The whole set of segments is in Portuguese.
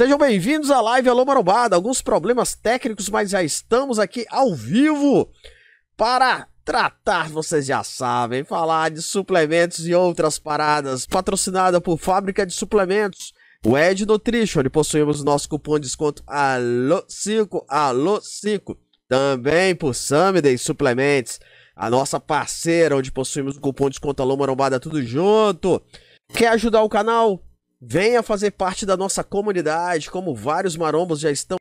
Sejam bem-vindos à live Alô Marombada. Alguns problemas técnicos, mas já estamos aqui ao vivo para tratar, vocês já sabem, falar de suplementos e outras paradas. Patrocinada por Fábrica de Suplementos, o Ed Nutrition, onde possuímos nosso cupom de desconto ALO5, ALO5. Também por Samiday Suplementos, a nossa parceira, onde possuímos o cupom de desconto Alô Marombada, tudo junto. Quer ajudar o canal? Venha fazer parte da nossa comunidade, como vários marombos já estão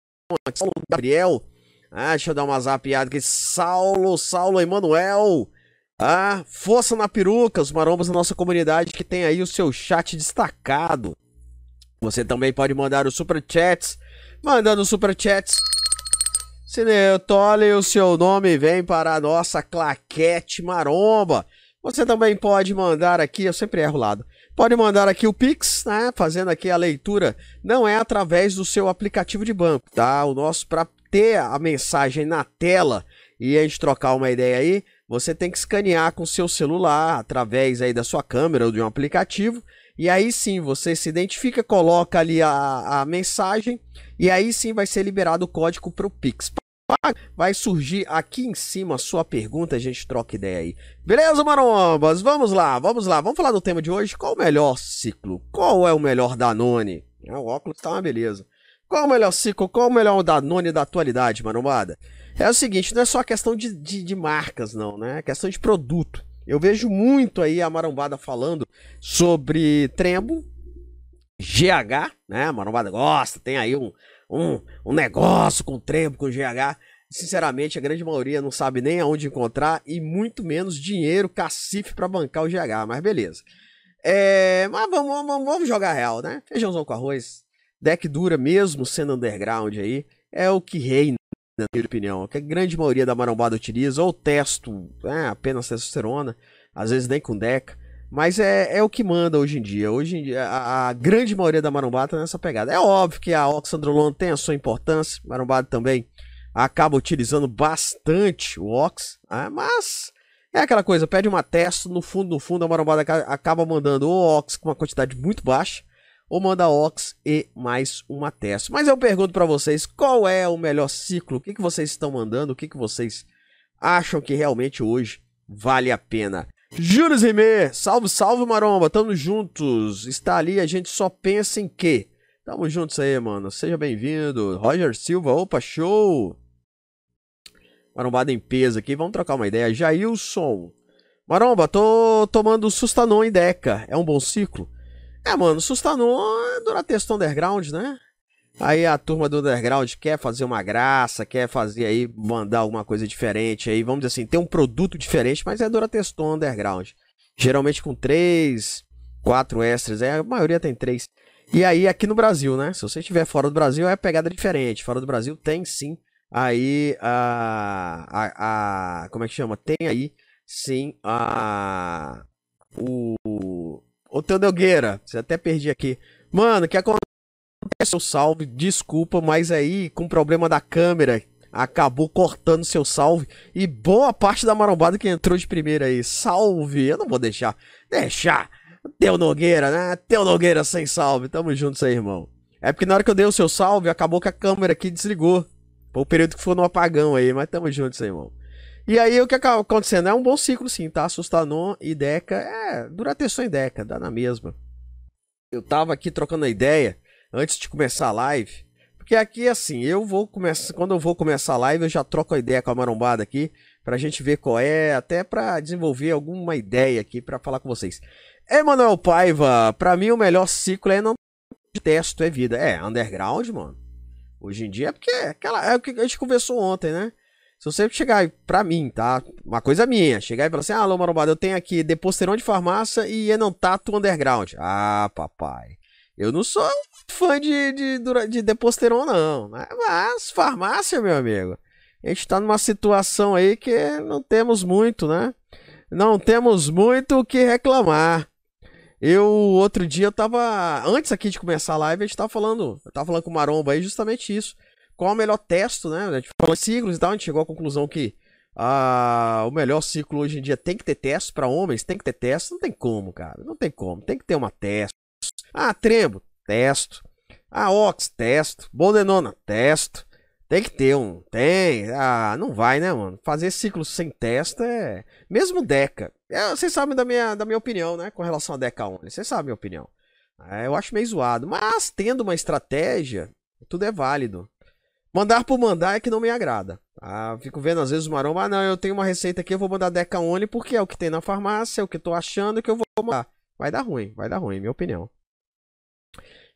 aqui. Saulo Gabriel. Ah, deixa eu dar uma zapiada aqui. Saulo, Saulo Emanuel. Ah, força na peruca, os marombos da nossa comunidade que tem aí o seu chat destacado. Você também pode mandar os super chats. Mandando super. Se tole o seu nome vem para a nossa claquete maromba. Você também pode mandar aqui, eu sempre erro o lado. Pode mandar aqui o Pix, né? Fazendo aqui a leitura. Não é através do seu aplicativo de banco, tá? O nosso para ter a mensagem na tela e a gente trocar uma ideia aí, você tem que escanear com seu celular através aí da sua câmera ou de um aplicativo. E aí sim você se identifica, coloca ali a, a mensagem e aí sim vai ser liberado o código para o Pix vai surgir aqui em cima a sua pergunta, a gente troca ideia aí. Beleza, marombas? Vamos lá, vamos lá. Vamos falar do tema de hoje. Qual o melhor ciclo? Qual é o melhor Danone? É, o óculos tá uma beleza. Qual o melhor ciclo? Qual o melhor Danone da atualidade, marombada? É o seguinte, não é só questão de, de, de marcas, não, né? É questão de produto. Eu vejo muito aí a marombada falando sobre Trembo, GH, né? A marombada gosta, tem aí um, um, um negócio com trembo, com GH. Sinceramente, a grande maioria não sabe nem aonde encontrar e muito menos dinheiro, cacife para bancar o GH, mas beleza. É, mas vamos, vamos, vamos jogar real, né? Feijãozão com arroz, deck dura mesmo sendo underground aí, é o que reina, na minha opinião. Que a grande maioria da marombada utiliza, ou testo, é, apenas testosterona, às vezes nem com deca. Mas é, é o que manda hoje em dia. Hoje em dia, a, a grande maioria da marombada tá nessa pegada. É óbvio que a Oxandrolona tem a sua importância. Marombada também acaba utilizando bastante o Ox. Né? Mas é aquela coisa, pede uma testa, no fundo, no fundo, a marombada acaba mandando o Ox com uma quantidade muito baixa. Ou manda Ox e mais uma testa. Mas eu pergunto para vocês, qual é o melhor ciclo? O que, que vocês estão mandando? O que, que vocês acham que realmente hoje vale a pena? Júlio Zimê, salve, salve Maromba, tamo juntos. Está ali, a gente só pensa em quê? Tamo juntos aí, mano. Seja bem-vindo. Roger Silva, opa, show. Marombada em peso aqui, vamos trocar uma ideia. Jailson. Maromba, tô tomando Sustanon em Deca. É um bom ciclo? É, mano, Sustanon é Duratexto Underground, né? Aí a turma do underground quer fazer uma graça, quer fazer aí, mandar alguma coisa diferente aí, vamos dizer assim, ter um produto diferente, mas é Durateston underground. Geralmente com três, quatro extras, é, a maioria tem três. E aí aqui no Brasil, né? Se você estiver fora do Brasil é pegada diferente. Fora do Brasil tem sim aí a, a, a como é que chama? Tem aí sim a o o Teu você até perdi aqui. Mano, o que acontece? Seu salve, desculpa, mas aí com o problema da câmera acabou cortando seu salve. E boa parte da marombada que entrou de primeira aí, salve, eu não vou deixar, deixar, Teu Nogueira, né, Teu Nogueira sem salve, tamo juntos aí, irmão. É porque na hora que eu dei o seu salve, acabou que a câmera aqui desligou, foi o período que foi no apagão aí, mas tamo juntos aí, irmão. E aí o que acaba acontecendo? É um bom ciclo sim, tá, Sustanon e Deca, é, Durateção e Deca, dá na mesma. Eu tava aqui trocando a ideia, antes de começar a live. Porque aqui, assim, eu vou começar. Quando eu vou começar a live, eu já troco a ideia com a marombada aqui. Pra gente ver qual é, até pra desenvolver alguma ideia aqui pra falar com vocês. Emanuel Paiva, pra mim o melhor ciclo é não de testo, é vida. É, underground, mano. Hoje em dia é porque é aquela, é o que a gente conversou ontem, né? Se você chegar pra mim, tá? Uma coisa minha, chegar e falar assim: ah, alô, marombada, eu tenho aqui Deposteron de farmácia e Enantato Underground. Ah, papai. Eu não sou fã de, de, de Deposteron, não. Mas farmácia, meu amigo. A gente tá numa situação aí que não temos muito, né? Não temos muito o que reclamar. Eu, outro dia, eu tava. Antes aqui de começar a live, a gente tava falando. Eu tava falando com o Maromba aí justamente isso. Qual é o melhor teste, né? A gente falou em ciclos e tal, a gente chegou à conclusão que ah, o melhor ciclo hoje em dia tem que ter teste para homens, tem que ter teste. Não tem como, cara. Não tem como. Tem que ter uma teste. Ah, trembo, testo. Ah, Ox, testo. Boldenona, testo. Tem que ter um. Tem. Ah, não vai, né, mano? Fazer ciclo sem testa é. Mesmo Deca. É, vocês sabem da minha, da minha opinião, né? Com relação a Deca Only. Vocês sabem a minha opinião. É, eu acho meio zoado. Mas tendo uma estratégia, tudo é válido. Mandar por mandar é que não me agrada. Ah, fico vendo às vezes o maromba, ah, não, eu tenho uma receita aqui, eu vou mandar Deca Only porque é o que tem na farmácia, é o que eu tô achando que eu vou mandar. Vai dar ruim, vai dar ruim, minha opinião.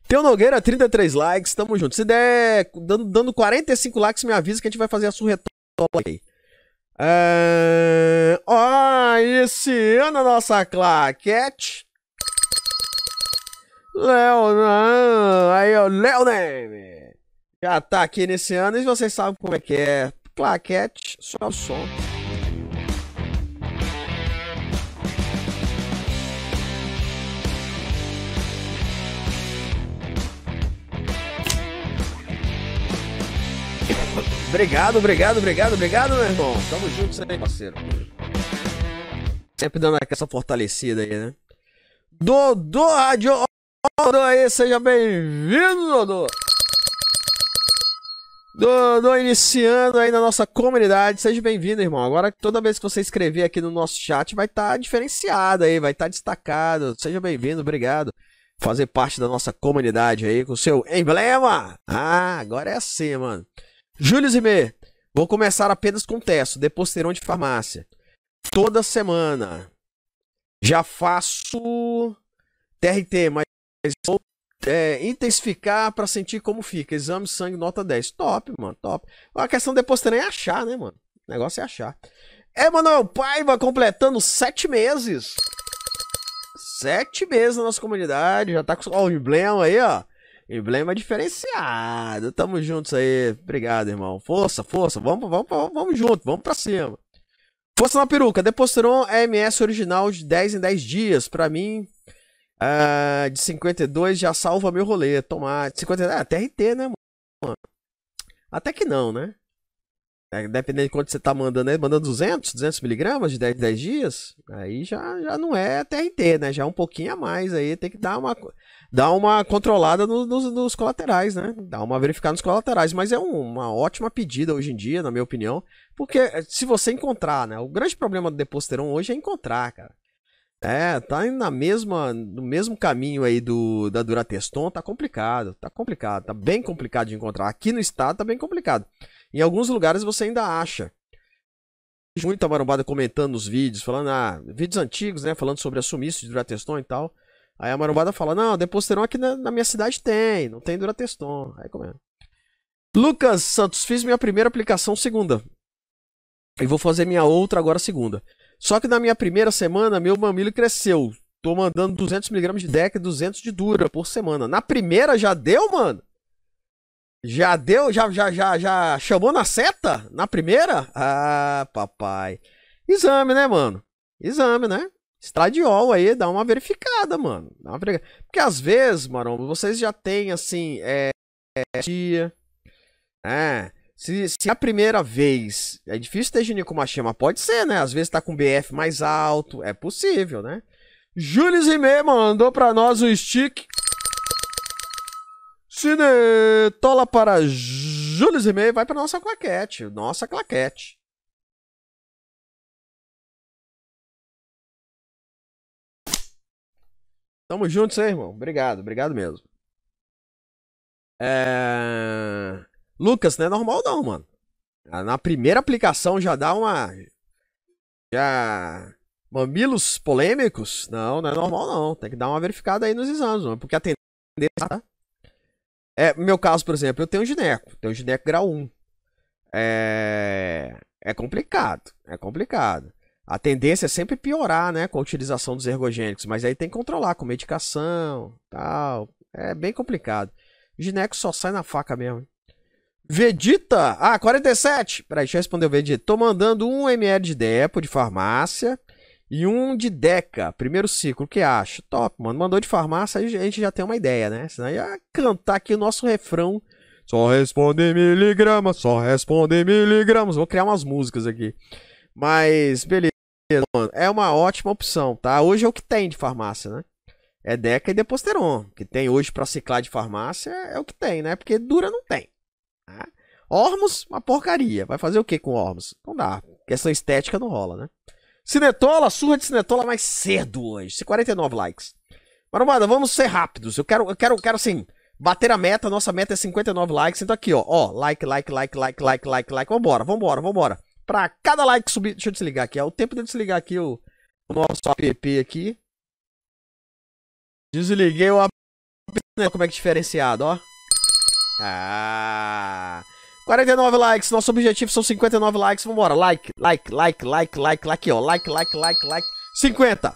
Teu Nogueira, 33 likes, tamo junto. Se der dando, dando 45 likes, me avisa que a gente vai fazer a surretola aí. É... Ó, esse ano a nossa claquete. Léo, aí o Léo. Já tá aqui nesse ano e vocês sabem como é que é. Claquete, só o som. Obrigado, obrigado, obrigado, obrigado, meu irmão. Tamo juntos aí, parceiro. Sempre dando essa fortalecida aí, né? Dodô Rádio. Dodô aí, seja bem-vindo, Dodô. Dodô iniciando aí na nossa comunidade. Seja bem-vindo, irmão. Agora, toda vez que você escrever aqui no nosso chat, vai estar tá diferenciado aí, vai estar tá destacado. Seja bem-vindo, obrigado. Fazer parte da nossa comunidade aí com o seu emblema. Ah, agora é assim, mano. Júlio Zimê, vou começar apenas com testo, deposteron de farmácia. Toda semana. Já faço TRT, mas vou é, intensificar para sentir como fica. Exame sangue nota 10. Top, mano, top. A questão de deposteron é achar, né, mano? O negócio é achar. Emanuel Paiva completando sete meses. Sete meses na nossa comunidade. Já tá com o emblema aí, ó. Emblema diferenciado. Tamo juntos aí. Obrigado, irmão. Força, força. Vamos, vamos, vamos, vamos junto. Vamos pra cima. Força na peruca. Deposteron MS original de 10 em 10 dias. Pra mim, uh, de 52 já salva meu rolê. Tomar. 50, é, TRT, né, mano? Até que não, né? É, dependendo de quanto você tá mandando, né? Mandando 200, 200 miligramas de 10 em 10 dias, aí já, já não é TRT, né? Já é um pouquinho a mais aí, tem que dar uma, dar uma controlada no, nos, nos, colaterais, né? Dar uma verificada nos colaterais. Mas é um, uma ótima pedida hoje em dia, na minha opinião. Porque eh, se você encontrar, né? O grande problema do Deposteron hoje é encontrar, cara. É, tá na mesma, no mesmo caminho aí do da Durateston, tá complicado, tá complicado, tá bem complicado de encontrar. Aqui no estado tá bem complicado. Em alguns lugares você ainda acha. Muita marombada comentando nos vídeos, falando, ah, vídeos antigos, né, falando sobre a sumiço de Durateston e tal. Aí a marombada fala: Não, Deposteron aqui na, na, minha cidade tem, não tem Durateston. Aí como é? Lucas Santos, fiz minha primeira aplicação segunda. E vou fazer minha outra agora segunda. Só que na minha primeira semana, meu mamilo cresceu. Tô mandando 200mg de DEC e 200 de Dura por semana. Na primeira já deu, mano? Já deu? Já, já, já, já chamou na seta? Na primeira? Ah, papai. Exame, né, mano? Exame, né? Estradiol aí, dá uma verificada, mano. Uma verificada. Porque às vezes, Maromba, vocês já têm, assim, é, é, dia. É. Se, se a primeira vez é difícil ter ginecomastia, mas pode ser, né? Às vezes tá com BF mais alto, é possível, né? Júlio Zimé mandou pra nós o stick. Cinetola para Júlio Zimé, vai pra nossa claquete, nossa claquete. Tamo juntos aí, irmão. Obrigado, obrigado mesmo. É... Lucas, não é normal não, mano. Na primeira aplicação já dá uma. Já. Mamilos polêmicos? Não, não é normal não. Tem que dar uma verificada aí nos exames, mano. Porque a tendência. Tá? É, meu caso, por exemplo, eu tenho gineco. Tenho gineco grau 1. É. É complicado. É complicado. A tendência é sempre piorar, né, com a utilização dos ergogênicos, mas aí tem que controlar com medicação, tal. É bem complicado. O gineco só sai na faca mesmo. Vegeta, ah, 47. Peraí, deixa eu responder o Vegeta. Tô mandando 1 ml de Depo de farmácia e um de Deca, primeiro ciclo. O que acha? Top, mano. Mandou de farmácia, aí a gente já tem uma ideia, né? Senão ia cantar aqui o nosso refrão. Só responde miligramas, só responde miligramas. Vou criar umas músicas aqui. Mas, beleza, mano. É uma ótima opção, tá? Hoje é o que tem de farmácia, né? é Deca e Deposteron. Que tem hoje pra ciclar de farmácia é o que tem, né? Porque dura não tem. Né? Ormos, uma porcaria. Vai fazer o que com Ormos? Não dá. Questão estética não rola, né? Cinetola, surra de Cinetola mais cedo hoje. 49 likes. Marombada, vamos ser rápidos. Eu quero, eu quero, quero assim, bater a meta. Nossa meta é 59 likes. Então aqui, ó. Ó, like, like, like, like, like, like, like. Vambora, vambora, vambora. Pra cada like subir. Deixa eu desligar aqui. É o tempo de eu desligar aqui o, o nosso app aqui. Desliguei o app. Né, como é que é diferenciado, ó. Ah. 49 likes, nosso objetivo são 59 likes, vambora, like, like, like, like, like, like, ó, like, like, like, like, 50.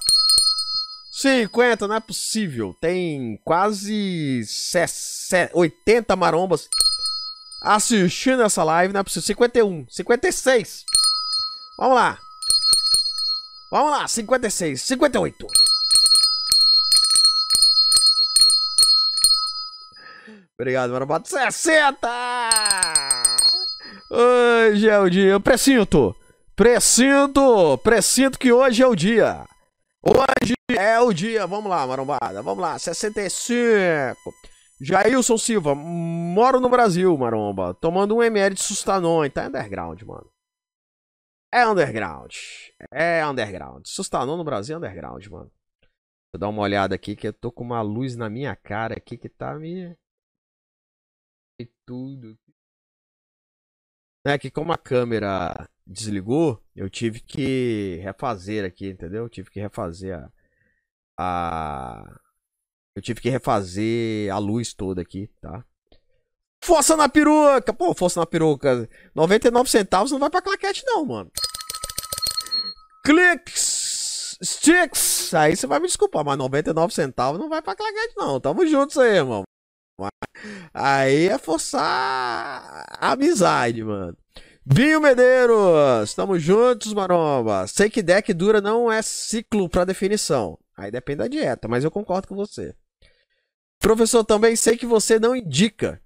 50, não é possível, tem quase 80 marombas assistindo essa live, não é possível, 51, 56. Vamos lá. Vamos lá, 56, 58. Obrigado, Marobato. 60! Hoje é o dia. Eu presinto. Presinto. Presinto que hoje é o dia. Hoje é o dia. Vamos lá, marombada. Vamos lá. 65. Jailson Silva. Moro no Brasil, maromba. Tomando um ml de sustanon. Tá underground, mano. É underground. É underground. Sustanon no Brasil é underground, mano. Vou dar uma olhada aqui que eu tô com uma luz na minha cara aqui que tá me e tudo. É que como a câmera desligou, eu tive que refazer aqui, entendeu? Eu tive que refazer a, a... Eu tive que refazer a luz toda aqui, tá? Força na peruca! Pô, força na peruca. 99 centavos não vai pra claquete não, mano. Clicks! Sticks! Aí você vai me desculpar, mas 99 centavos não vai pra claquete não. Tamo juntos aí, irmão. Aí é forçar a amizade, mano. Binho Medeiros, estamos juntos, maromba. Sei que deck dura não é ciclo para definição. Aí depende da dieta, mas eu concordo com você. Professor, também sei que você não indica,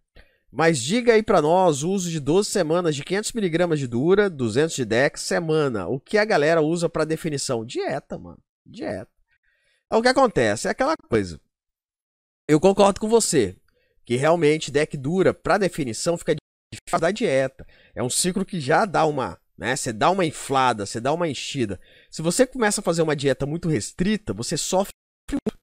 mas diga aí para nós o uso de 12 semanas de 500mg de dura, 200 de deck, semana. O que a galera usa para definição? Dieta, mano. Dieta. É o que acontece, é aquela coisa. Eu concordo com você que realmente deck dura para definição fica difícil da dieta. É um ciclo que já dá uma, né? Você dá uma inflada, você dá uma enchida. Se você começa a fazer uma dieta muito restrita, você sofre muito.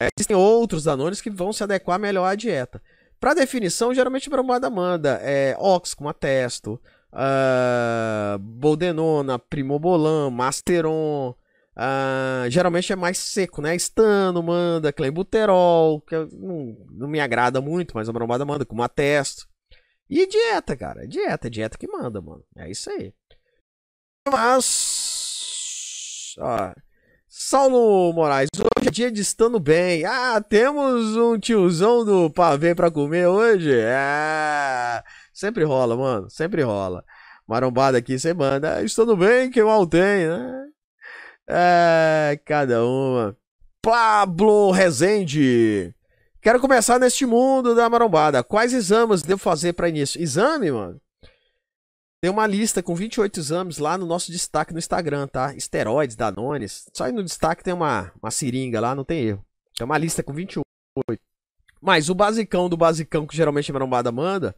É, existem outros danones que vão se adequar melhor à dieta. Para definição, geralmente a brombada manda é ox com atesto, uh, boldenona, primobolan, masteron, Uh, geralmente é mais seco, né? Estano manda, clenbuterol, que não, não me agrada muito, mas a brombada manda, com uma testo. E dieta, cara. Dieta, dieta que manda, mano. É isso aí. Mas. Ó, Saulo Moraes, hoje é dia de estando bem. Ah, temos um tiozão do pavê pra comer hoje? É. Sempre rola, mano. Sempre rola. Marombada aqui, você manda. Estando bem, que mal tem, né? É, cada uma. Pablo Rezende. Quero começar neste mundo da marombada. Quais exames devo fazer para início? Exame, mano? Tem uma lista com 28 exames lá no nosso destaque no Instagram, tá? Esteroides, Danones. Só aí no destaque tem uma, uma seringa lá, não tem erro. Tem uma lista com 28. Mas o basicão do basicão que geralmente a marombada manda: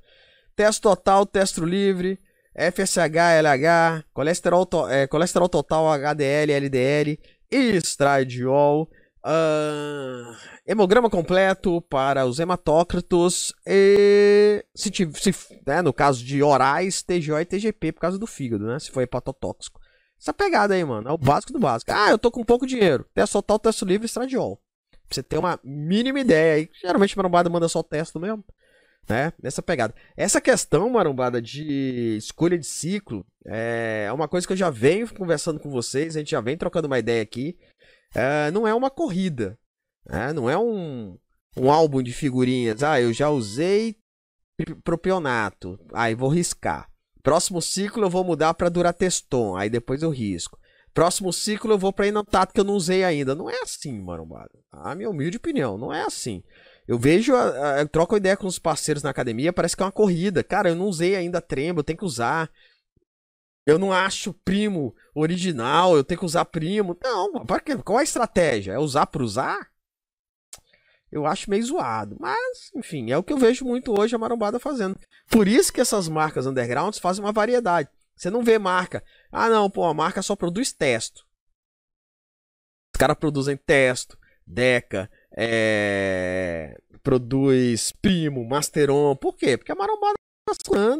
teste total, teste livre, FSH, LH, colesterol, to é, colesterol total, HDL, LDL, estradiol, uh, hemograma completo para os hematócritos e, se, se né, no caso de orais, TGO e TGP por causa do fígado, né? Se for hepatotóxico. Essa pegada aí, mano, é o básico do básico. Ah, eu tô com pouco dinheiro. Teste total, teste livre, estradiol. Pra você ter uma mínima ideia aí. Geralmente marombada manda só teste mesmo né? Nessa pegada. Essa questão, marombada, de escolha de ciclo é uma coisa que eu já venho conversando com vocês, a gente já vem trocando uma ideia aqui. É, não é uma corrida, né? não é um, um álbum de figurinhas. Ah, eu já usei propionato, aí vou riscar. Próximo ciclo eu vou mudar para Durateston, aí depois eu risco. Próximo ciclo eu vou para Inotato que eu não usei ainda. Não é assim, marombada. A minha humilde opinião, não é assim. Eu vejo, eu troco ideia com os parceiros na academia, parece que é uma corrida. Cara, eu não usei ainda trembo, eu tenho que usar. Eu não acho primo original, eu tenho que usar primo. Não, qual a estratégia? É usar por usar? eu acho meio zoado. Mas, enfim, é o que eu vejo muito hoje a marombada fazendo. Por isso que essas marcas undergrounds fazem uma variedade. Você não vê marca. Ah, não, pô, a marca só produz testo. Os caras produzem testo, Deca, é... produz Primo, Masteron. Por quê? Porque a marombada tá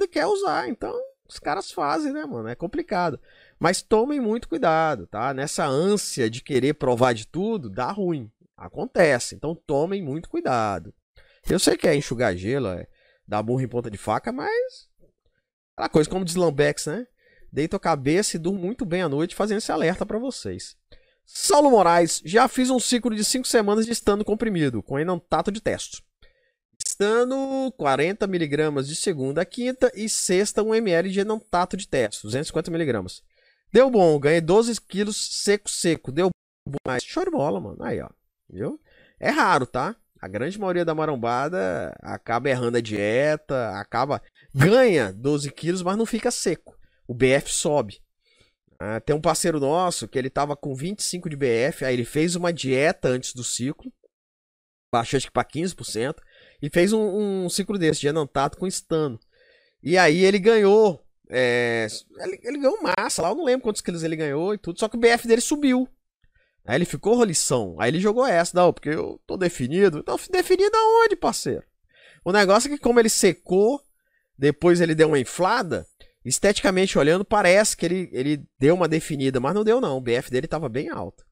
e quer usar. Então, os caras fazem, né, mano? É complicado. Mas tomem muito cuidado, tá? Nessa ânsia de querer provar de tudo, dá ruim. Acontece. Então tomem muito cuidado. Eu sei que é enxugar gelo, é dar burro em ponta de faca, mas. Aquela coisa como diz Lambex, né? Deito a cabeça e durmo muito bem à noite fazendo esse alerta para vocês. Saulo Moraes, já fiz um ciclo de 5 semanas de estando comprimido, com enantato de teste. Estando 40mg de segunda a quinta e sexta 1ml de enantato de teste, 250mg. Deu bom, ganhei 12 quilos seco seco, deu bom, mas show de bola, mano. Aí, ó, viu? É raro, tá? A grande maioria da marombada acaba errando a dieta, acaba ganha 12 quilos, mas não fica seco. O BF sobe. Ah, tem um parceiro nosso que ele tava com 25 de BF, aí ele fez uma dieta antes do ciclo, baixou acho que para 15%, e fez um, um, ciclo desse de enantato com estano. E aí ele ganhou. É, ele, ele, ganhou massa lá, eu não lembro quantos quilos ele ganhou e tudo, só que o BF dele subiu. Aí ele ficou rolição. Aí ele jogou essa, não, porque eu tô definido. Então, definido aonde, parceiro? O negócio é que, como ele secou, depois ele deu uma inflada, esteticamente olhando, parece que ele, ele deu uma definida, mas não deu, não. O BF dele tava bem alto.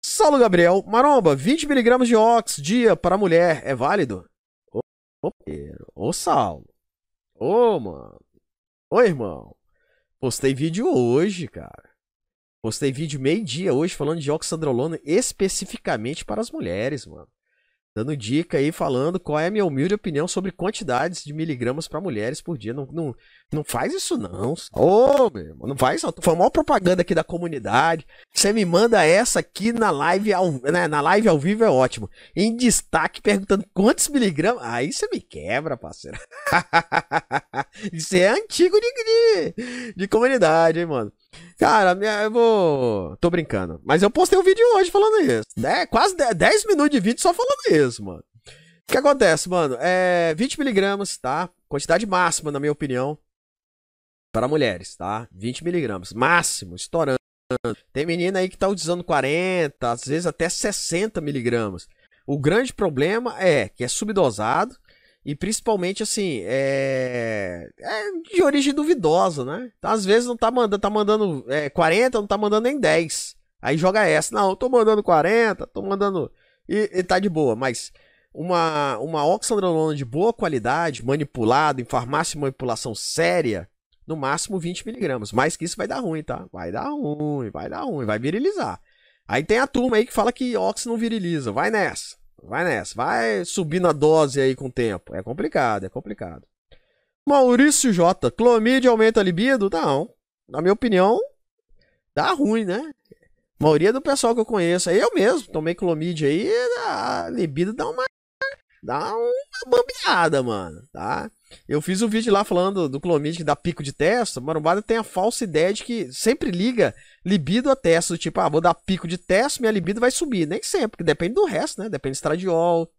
Saulo Gabriel, Maromba, 20mg de ox dia para mulher, é válido? Ô, ô, ô Saulo. Ô, mano. Ô, irmão. Postei vídeo hoje, cara. Postei vídeo meio-dia hoje falando de oxandrolona especificamente para as mulheres, mano dando dica aí, falando qual é a minha humilde opinião sobre quantidades de miligramas para mulheres por dia. Não, não, não faz isso não. Ô, oh, meu irmão, não faz isso. Foi a maior propaganda aqui da comunidade. Você me manda essa aqui na live ao, né, na live ao vivo é ótimo. Em destaque, perguntando quantos miligramas. Aí você me quebra, parceiro. isso é antigo de, de, de comunidade, hein, mano. Cara, eu vou. Tô brincando. Mas eu postei um vídeo hoje falando isso. É, quase 10 minutos de vídeo só falando isso, mano. O que acontece, mano? É 20mg, tá? Quantidade máxima, na minha opinião, para mulheres, tá? 20mg. Máximo, estourando. Tem menina aí que tá usando 40, às vezes até 60mg. O grande problema é que é subdosado e principalmente, assim, é... é de origem duvidosa, né? Então, às vezes não tá mandando, tá mandando é, 40, não tá mandando nem 10. Aí joga essa. Não, eu tô mandando 40, tô mandando. E, e tá de boa, mas uma, uma oxandrolona de boa qualidade, manipulado em farmácia manipulação séria, no máximo 20mg. Mais que isso vai dar ruim, tá? Vai dar ruim, vai dar ruim, vai virilizar. Aí tem a turma aí que fala que ox não viriliza. Vai nessa. Vai nessa, vai subindo a dose aí com o tempo. É complicado, é complicado. Maurício J. Clomídia aumenta a libido? Não. Na minha opinião, dá ruim, né? A maioria do pessoal que eu conheço, eu mesmo tomei clomídia aí, a libido dá uma dá uma bambeada, mano, tá? Eu fiz um vídeo lá falando do clomídia que dá pico de testa. Marombada tem a falsa ideia de que sempre liga libido a testa. Do tipo, ah, vou dar pico de testa, minha libido vai subir. Nem sempre, porque depende do resto, né? Depende do estradiol,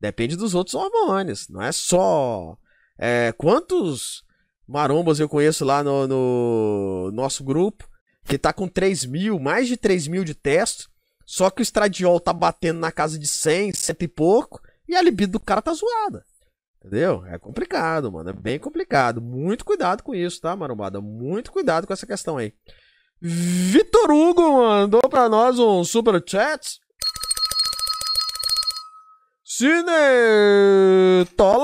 depende dos outros hormônios. Não é só. É, quantos marombas eu conheço lá no, no nosso grupo que tá com 3 mil, mais de 3 mil de teste, só que o estradiol tá batendo na casa de 100, 100 e pouco, e a libido do cara tá zoada. Entendeu? É complicado, mano. É bem complicado. Muito cuidado com isso, tá, marombada? Muito cuidado com essa questão aí. Vitor Hugo mandou pra nós um super chat. Cine Tola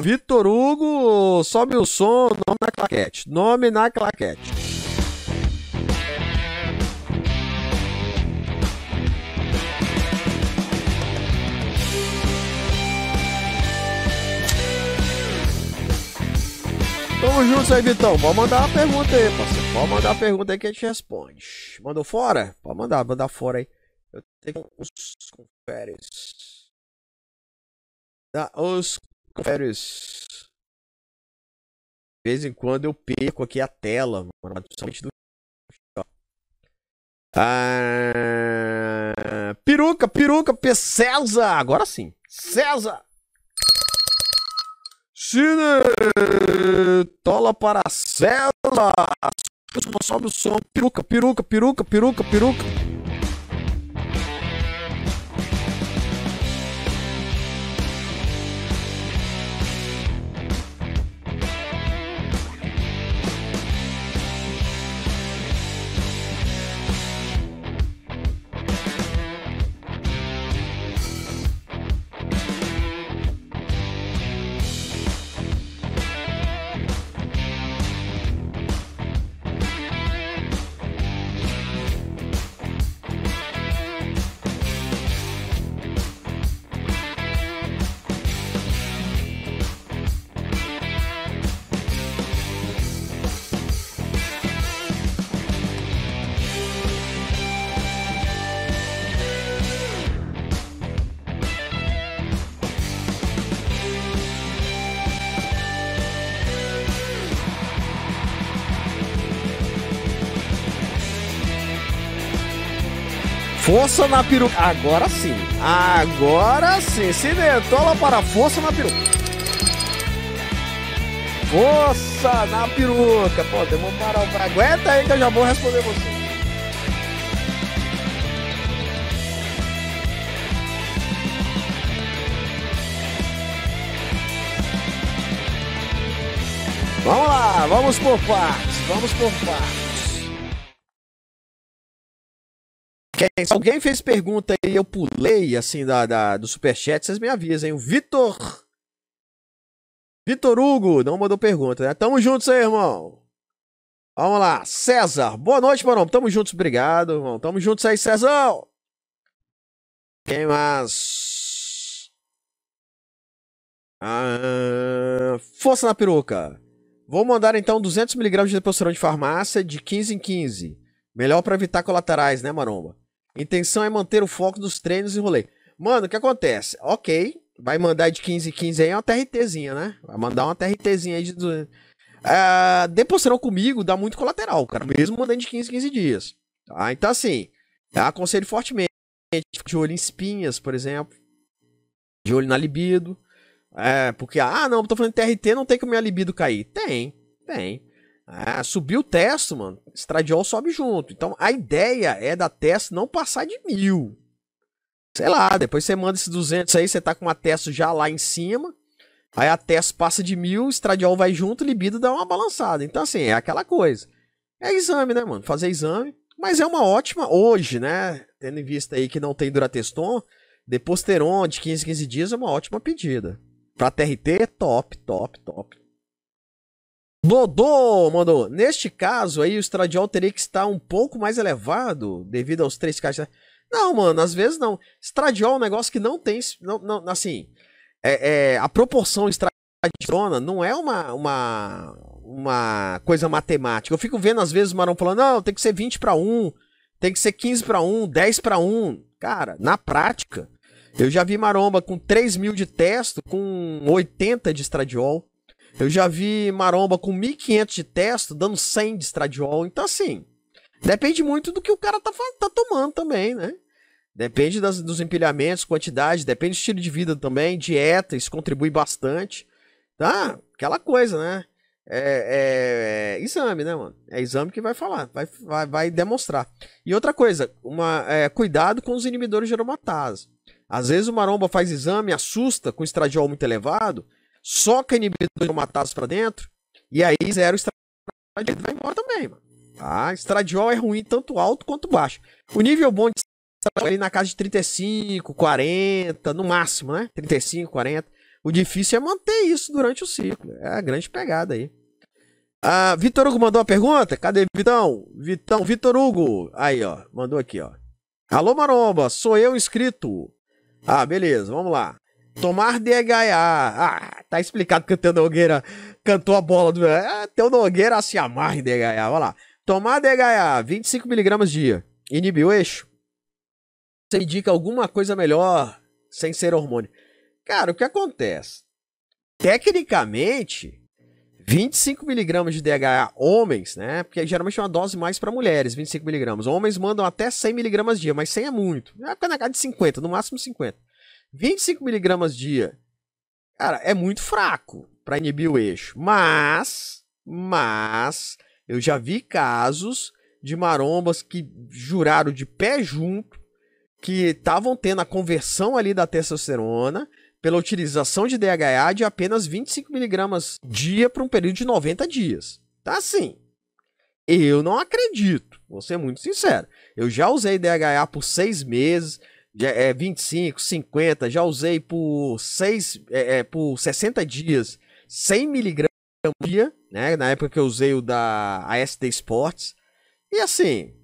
Vitor Hugo, sobe o som, nome na claquete. Nome na claquete. Tamo junto aí, Vitão. Pode mandar uma pergunta aí, parceiro. Pode mandar uma pergunta aí que a gente responde. Mandou fora? Pode mandar, mandar fora aí. Eu tenho os conferes. Tá, os conferes. De vez em quando eu perco aqui a tela, mano. Somente do. Ah, peruca, peruca, P. César. Agora sim. César! Cine! Tola para César! Sobe o som. Peruca, peruca, peruca, peruca, peruca. Força na peruca. Agora sim. Agora sim. Se detola para força na peruca. Força na peruca. Pô, vou parar o. Aguenta aí que eu já vou responder você. Vamos lá, vamos por partes, vamos por partes. Quem, se alguém fez pergunta e eu pulei, assim, da, da, do superchat, vocês me avisem. O Vitor. Vitor Hugo não mandou pergunta, né? Tamo juntos aí, irmão. Vamos lá. César. Boa noite, mano. Tamo juntos. Obrigado, irmão. Tamo juntos aí, César. Quem mais? Ah, força na peruca. Vou mandar então 200mg de deposição de farmácia de 15 em 15. Melhor para evitar colaterais, né, Maromba? Intenção é manter o foco dos treinos e rolê. Mano, o que acontece? Ok, vai mandar de 15 em 15 aí uma TRTzinha, né? Vai mandar uma TRTzinha aí de. Uh, deposição comigo dá muito colateral, cara. Mesmo mandando de 15 em 15 dias. Tá? Então, assim, aconselho fortemente. De olho em espinhas, por exemplo. De olho na libido. É, porque, ah, não, tô falando TRT, não tem como minha libido cair. Tem, tem. Ah, subiu o testo, mano. Estradiol sobe junto. Então a ideia é da testa não passar de mil. Sei lá, depois você manda esses 200 aí, você tá com uma testa já lá em cima. Aí a testa passa de mil, estradiol vai junto, libido dá uma balançada. Então, assim, é aquela coisa. É exame, né, mano? Fazer exame. Mas é uma ótima, hoje, né? Tendo em vista aí que não tem Durateston, Deposteron de 15 15 dias é uma ótima pedida. Pra TRT, top, top, top. Dodô mandou. Neste caso aí, o estradiol teria que estar um pouco mais elevado devido aos três caixas. Não, mano, às vezes não. Estradiol é um negócio que não tem. Não, não, assim, é, é, a proporção estradiolona não é uma, uma, uma coisa matemática. Eu fico vendo às vezes o Marão falando, não, tem que ser 20 para 1, tem que ser 15 para 1, 10 para 1. Cara, na prática, eu já vi maromba com 3 mil de testo, com 80 de estradiol. Eu já vi maromba com 1.500 de testo dando 100 de estradiol. Então, assim, depende muito do que o cara tá, tá tomando também, né? Depende das, dos empilhamentos, quantidade, depende do estilo de vida também, dieta, isso contribui bastante. Tá? Aquela coisa, né? É, é, é, exame, né, mano? É exame que vai falar, vai, vai, vai demonstrar. E outra coisa, uma, é, cuidado com os inibidores de aromatase. Às vezes o maromba faz exame, assusta com estradiol muito elevado, soca inibidor de aromatase para dentro, e aí zero estradiol vai embora também, mano. Tá? Estradiol é ruim tanto alto quanto baixo. O nível bom de estradiol é na casa de 35, 40, no máximo, né? 35, 40. O difícil é manter isso durante o ciclo. É a grande pegada aí. Ah, Vitor Hugo mandou uma pergunta. Cadê Vitão? Vitão, Vitor Hugo. Aí, ó. Mandou aqui, ó. Alô, Maromba. Sou eu inscrito. Ah, beleza. Vamos lá. Tomar DHA. Ah, tá explicado que o Teu Nogueira cantou a bola do. Ah, Teu Nogueira se amarra em DHA. Vai lá. Tomar DHA, 25mg dia. Inibe o eixo. Você indica alguma coisa melhor sem ser hormônio? Cara, o que acontece? Tecnicamente, 25mg de DHA homens, né? Porque geralmente é uma dose mais para mulheres, 25mg. Homens mandam até 100mg dia, mas 100 é muito. É na casa de 50, no máximo 50. 25 miligramas dia. Cara, é muito fraco para inibir o eixo. Mas, mas, eu já vi casos de marombas que juraram de pé junto que estavam tendo a conversão ali da testosterona pela utilização de DHA de apenas 25 miligramas dia para um período de 90 dias. Tá assim. Eu não acredito, vou ser muito sincero. Eu já usei DHA por seis meses, é, 25, 50, já usei por, seis, é, é, por 60 dias, 100 miligramas dia, né? Na época que eu usei o da AST Sports. E assim,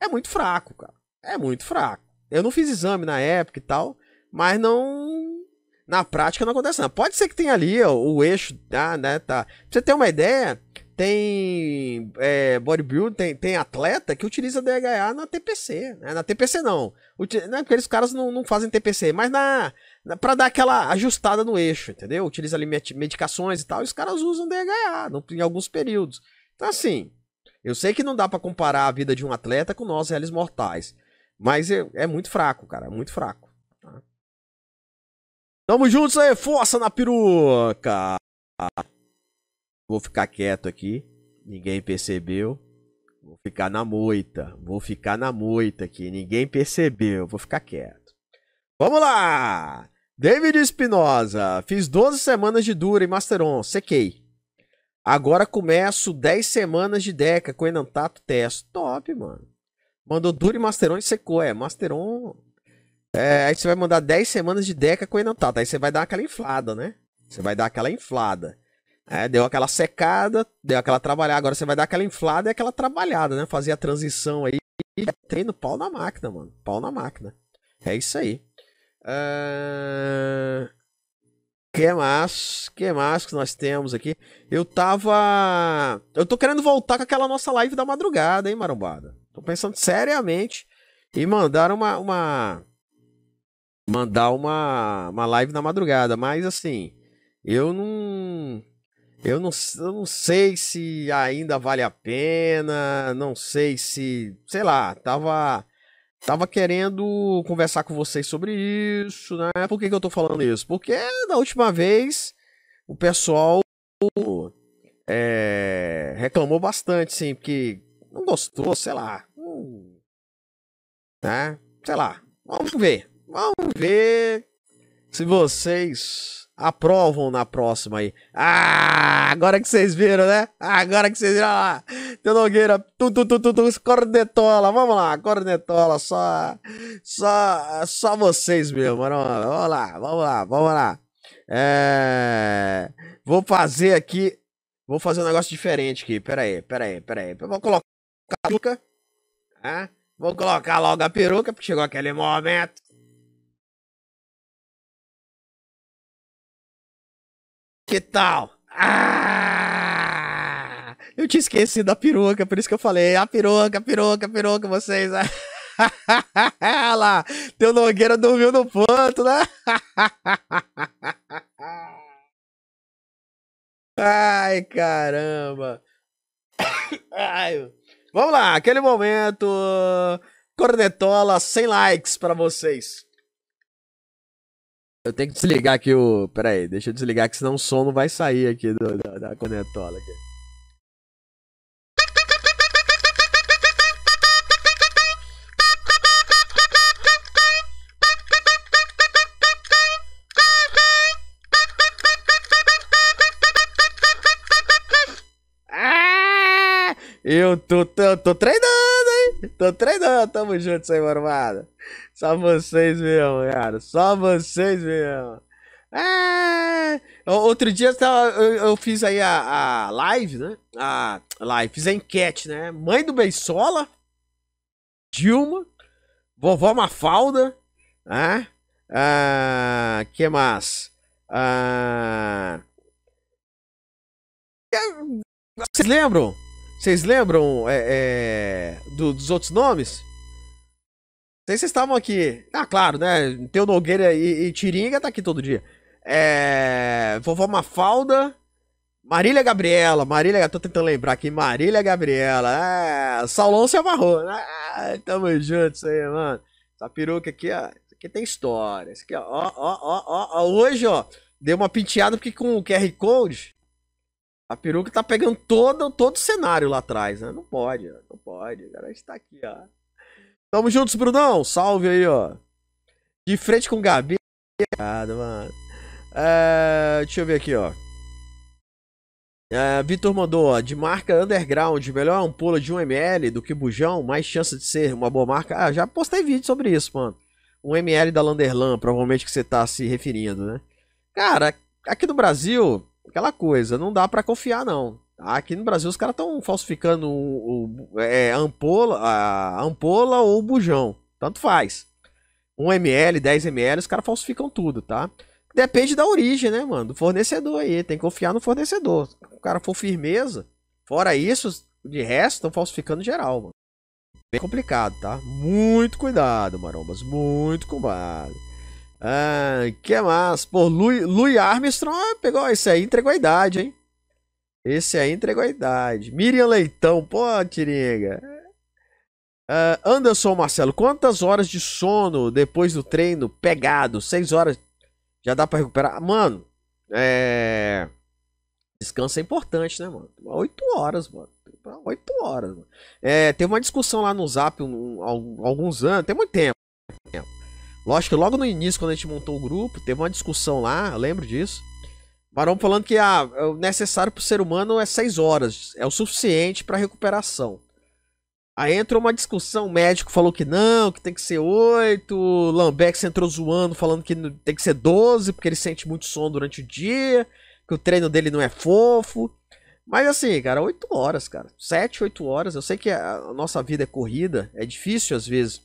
é muito fraco, cara. É muito fraco. Eu não fiz exame na época e tal, mas não. Na prática não acontece nada. Pode ser que tenha ali ó, o eixo, tá, né? Tá. Pra você ter uma ideia, tem é, bodybuilding, tem, tem atleta que utiliza DHA na TPC, né? Na TPC não. Util, né? Porque caras não, não fazem TPC, mas na, na para dar aquela ajustada no eixo, entendeu? Utiliza ali medicações e tal, e os caras usam DHA no, em alguns períodos. Então assim, eu sei que não dá para comparar a vida de um atleta com nós réis mortais, mas é, é, muito fraco, cara, é muito fraco. Tá? Tamo juntos aí, força na peruca! Vou ficar quieto aqui. Ninguém percebeu. Vou ficar na moita. Vou ficar na moita aqui. Ninguém percebeu. Vou ficar quieto. Vamos lá! David Espinosa. Fiz 12 semanas de Dura em Masteron. Sequei. Agora começo 10 semanas de Deca com Enantato Teste. Top, mano. Mandou Dura e Masteron e secou. É, Masteron. É, aí você vai mandar 10 semanas de Deca com Enantato. Aí você vai dar aquela inflada, né? Você vai dar aquela inflada. É, deu aquela secada, deu aquela trabalhada. Agora você vai dar aquela inflada e aquela trabalhada, né? Fazer a transição aí. E treino pau na máquina, mano. Pau na máquina. É isso aí. Uh... Que mais? Que mais que nós temos aqui? Eu tava. Eu tô querendo voltar com aquela nossa live da madrugada, hein, marombada? Tô pensando seriamente em mandar uma. uma... Mandar uma, uma live na madrugada, mas assim, eu não eu não, eu não sei se ainda vale a pena, não sei se, sei lá, tava tava querendo conversar com vocês sobre isso, né? Por que, que eu tô falando isso? Porque da última vez o pessoal é, reclamou bastante, sim, porque não gostou, sei lá, hum, né? Sei lá, vamos ver, vamos ver se vocês aprovam na próxima aí. Ah, agora que vocês viram, né? Agora que vocês viram lá. Teu Nogueira, tu, tu, tu, tu, tu, cornetola, vamos lá, cornetola, só, só, só vocês mesmo, mano. Vamos lá, vamos lá, vamos lá. É, vou fazer aqui, vou fazer um negócio diferente aqui, pera aí, pera aí, pera aí. vou colocar a peruca, né? Vou colocar logo a peruca, porque chegou aquele momento. Que tal? Ah! Eu tinha esquecido da peruca, por isso que eu falei, a peruca, peruca, peruca, vocês. Olha lá, teu Nogueira dormiu no ponto, né? Ai, caramba. Ai. Vamos lá, aquele momento. Cornetola, 100 likes para vocês. Eu tenho que desligar aqui o. Pera aí, deixa eu desligar que senão o som não vai sair aqui do, da, da conectola aqui. Ah! Eu tô, tô, tô treinando? Tô treinando, tamo junto, sem armada. Só vocês mesmo, cara. Só vocês mesmo. É... Outro dia eu, fiz aí a, a, live, né? A live, fiz a enquete, né? Mãe do Beisola, Dilma, vovó Mafalda, né? Ah, que mais? Ah... Vocês lembram? Vocês lembram é, é, do, dos outros nomes? sei se vocês estavam aqui. Ah, claro, né? Teu Nogueira e, e Tiringa tá aqui todo dia. É. Vovó Mafalda. Marília Gabriela, Marília, tô tentando lembrar aqui, Marília Gabriela, é, Saulão se amarrou, né? tamo junto isso aí, mano. Essa peruca aqui, ó, aqui tem história. Isso aqui, ó, ó, ó, ó, ó, hoje, ó, deu uma penteada porque com o QR Code, a peruca tá pegando todo, todo o cenário lá atrás, né? Não pode, não pode. Agora a tá aqui, ó. Tamo juntos, Brunão. Salve aí, ó. De frente com o Gabi. Mano. É, deixa eu ver aqui, ó. É, Vitor mandou, ó, de marca underground, melhor ampola de 1ml do que bujão, mais chance de ser uma boa marca. Ah, já postei vídeo sobre isso, mano. 1ml da Landerlan, provavelmente que você tá se referindo, né? Cara, aqui no Brasil, aquela coisa, não dá para confiar não. Aqui no Brasil os caras estão falsificando o, o é, ampola, a ampola ou bujão, tanto faz. 1ml, 10ml, os caras falsificam tudo, tá? Depende da origem, né, mano? Do fornecedor aí. Tem que confiar no fornecedor. Se o cara for firmeza. Fora isso, de resto, estão falsificando geral, mano. Bem complicado, tá? Muito cuidado, marombas. Muito cuidado. Ah, que mais? Pô, Louis, Louis Armstrong pegou esse aí, entregou a idade, hein? Esse aí entregou a idade. Miriam Leitão, pô, Tiringa. Uh, Anderson Marcelo, quantas horas de sono depois do treino pegado? Seis horas já dá para recuperar. Mano, é. Descanso é importante, né, mano? Oito horas, mano. Oito horas, mano. É, teve uma discussão lá no Zap um, um, alguns anos, tem muito tempo. Lógico que logo no início, quando a gente montou o grupo, teve uma discussão lá, eu lembro disso. Marão falando que ah, o necessário para o ser humano é seis horas, é o suficiente para recuperação. Aí entrou uma discussão, o médico falou que não, que tem que ser 8, Lambex entrou zoando, falando que tem que ser 12, porque ele sente muito sono durante o dia, que o treino dele não é fofo. Mas assim, cara, 8 horas, cara. 7, 8 horas. Eu sei que a nossa vida é corrida, é difícil às vezes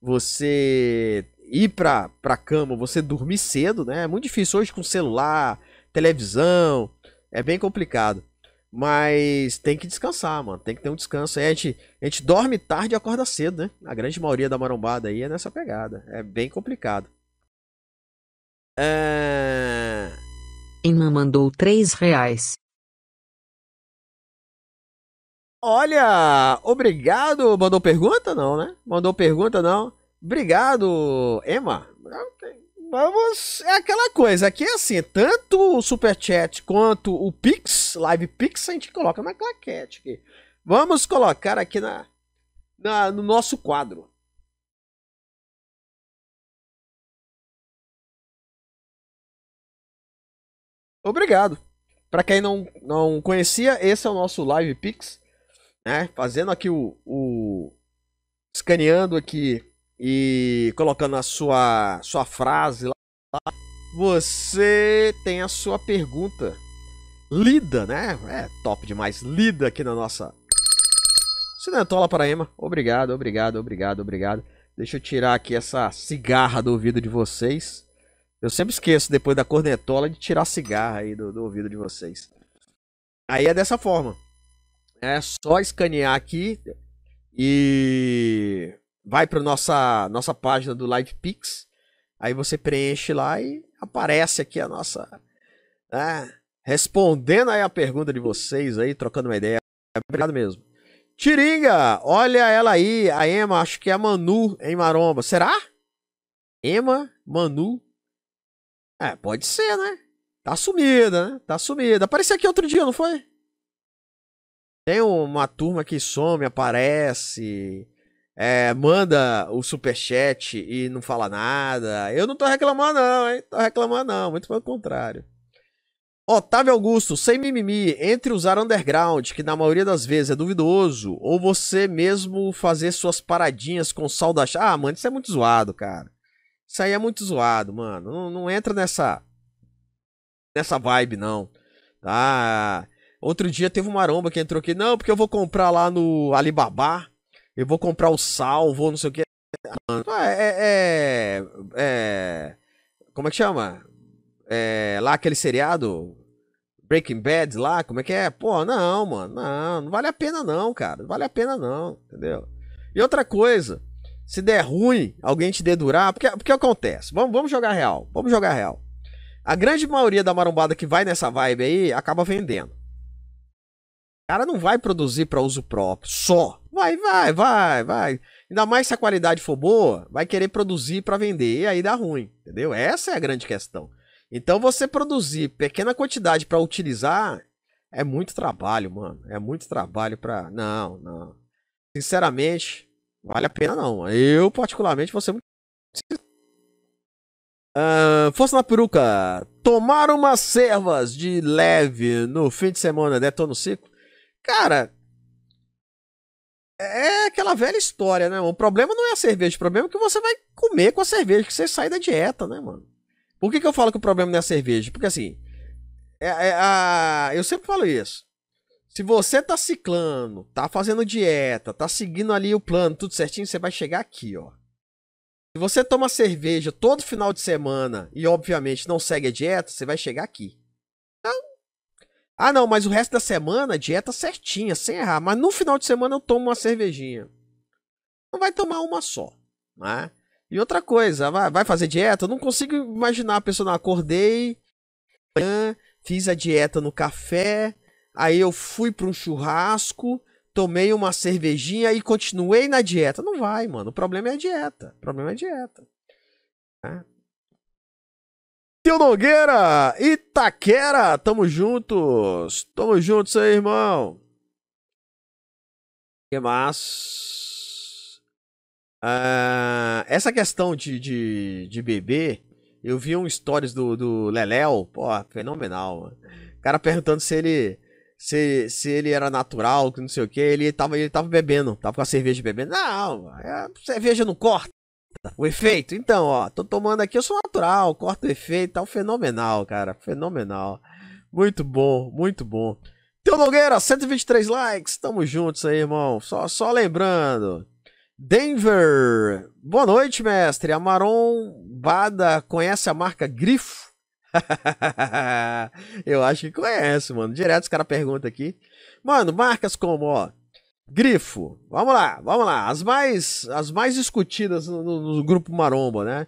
você ir pra, pra cama, você dormir cedo, né? É muito difícil hoje com celular, televisão, é bem complicado. Mas tem que descansar, mano. Tem que ter um descanso. a, gente, a gente dorme tarde e acorda cedo, né? A grande maioria da marombada aí é nessa pegada. É bem complicado. É... Inma mandou 3 reais. Olha, obrigado. Mandou pergunta? Não, né? Mandou pergunta? Não. Obrigado, Emma. Vamos. É aquela coisa, aqui é assim, tanto o Superchat quanto o Pix, Live Pix, a gente coloca na claquete aqui. Vamos colocar aqui na, na no nosso quadro. Obrigado. Para quem não, não conhecia, esse é o nosso Live Pix, né? Fazendo aqui o, o escaneando aqui e colocando a sua, sua frase lá, você tem a sua pergunta lida, né? É top demais, lida aqui na nossa Cinetola Paraíba. Obrigado, obrigado, obrigado, obrigado. Deixa eu tirar aqui essa cigarra do ouvido de vocês. Eu sempre esqueço, depois da cornetola, de tirar a cigarra aí do, do ouvido de vocês. Aí é dessa forma. É só escanear aqui e vai para nossa nossa página do Live Pix. Aí você preenche lá e aparece aqui a nossa né, respondendo aí a pergunta de vocês aí, trocando uma ideia. Obrigado mesmo. Tiringa, olha ela aí, a Emma, acho que é a Manu em Maromba. Será? Emma, Manu. É, pode ser, né? Tá sumida, né? Tá sumida. Apareceu aqui outro dia, não foi? Tem uma turma que some, aparece é, manda o superchat e não fala nada. Eu não tô reclamando, não, hein? Tô reclamando, não. Muito pelo contrário. Otávio Augusto, sem mimimi, entre usar underground, que na maioria das vezes é duvidoso, ou você mesmo fazer suas paradinhas com sal da Ah, mano, isso é muito zoado, cara. Isso aí é muito zoado, mano. Não, não entra nessa. nessa vibe, não. Tá? Outro dia teve uma maromba que entrou aqui. Não, porque eu vou comprar lá no Alibaba eu vou comprar o sal, vou não sei o que. Ah, é, é, é, Como é que chama? É, lá aquele seriado Breaking Bad lá, como é que é? Pô, não, mano, não, não vale a pena não, cara, não vale a pena não, entendeu? E outra coisa, se der ruim, alguém te dedurar, porque, porque acontece, vamos, vamos jogar real, vamos jogar real. A grande maioria da marombada que vai nessa vibe aí acaba vendendo. Cara não vai produzir para uso próprio, só. Vai, vai, vai, vai. Ainda mais se a qualidade for boa, vai querer produzir para vender e aí dá ruim, entendeu? Essa é a grande questão. Então você produzir pequena quantidade para utilizar é muito trabalho, mano. É muito trabalho para não, não. Sinceramente, vale a pena não. Eu particularmente ser muito Uh, força na peruca. Tomar umas servas de leve no fim de semana, detona o ciclo. Cara, é aquela velha história, né? O problema não é a cerveja, o problema é que você vai comer com a cerveja, que você sai da dieta, né, mano? Por que, que eu falo que o problema não é a cerveja? Porque assim, é, é a... eu sempre falo isso. Se você tá ciclando, tá fazendo dieta, tá seguindo ali o plano, tudo certinho, você vai chegar aqui, ó. Se você toma cerveja todo final de semana e, obviamente, não segue a dieta, você vai chegar aqui. Ah, não, mas o resto da semana, dieta certinha, sem errar. Mas no final de semana eu tomo uma cervejinha. Não vai tomar uma só, né? E outra coisa, vai fazer dieta? Eu não consigo imaginar a pessoa, não, acordei, fiz a dieta no café, aí eu fui para um churrasco, tomei uma cervejinha e continuei na dieta. Não vai, mano. O problema é a dieta. O problema é a dieta. É. Tio Nogueira, Itaquera, tamo juntos. Tamo juntos aí, irmão. que mais? Ah, essa questão de, de, de beber, eu vi um stories do, do Leléo, pô, fenomenal. Mano. O cara perguntando se ele se, se ele era natural, que não sei o que, ele tava, ele tava bebendo, tava com a cerveja bebendo. Não, a cerveja não corta o efeito. Então, ó, tô tomando aqui, eu sou natural, corto o efeito, tá fenomenal, cara, fenomenal. Muito bom, muito bom. Teu Nogueira, 123 likes, tamo juntos aí, irmão. Só, só lembrando. Denver, boa noite, mestre. Amaron Bada conhece a marca Grifo? eu acho que conhece, mano. Direto os caras perguntam aqui. Mano, marcas como, ó. Grifo. Vamos lá, vamos lá. As mais, as mais discutidas no, no grupo Maromba, né?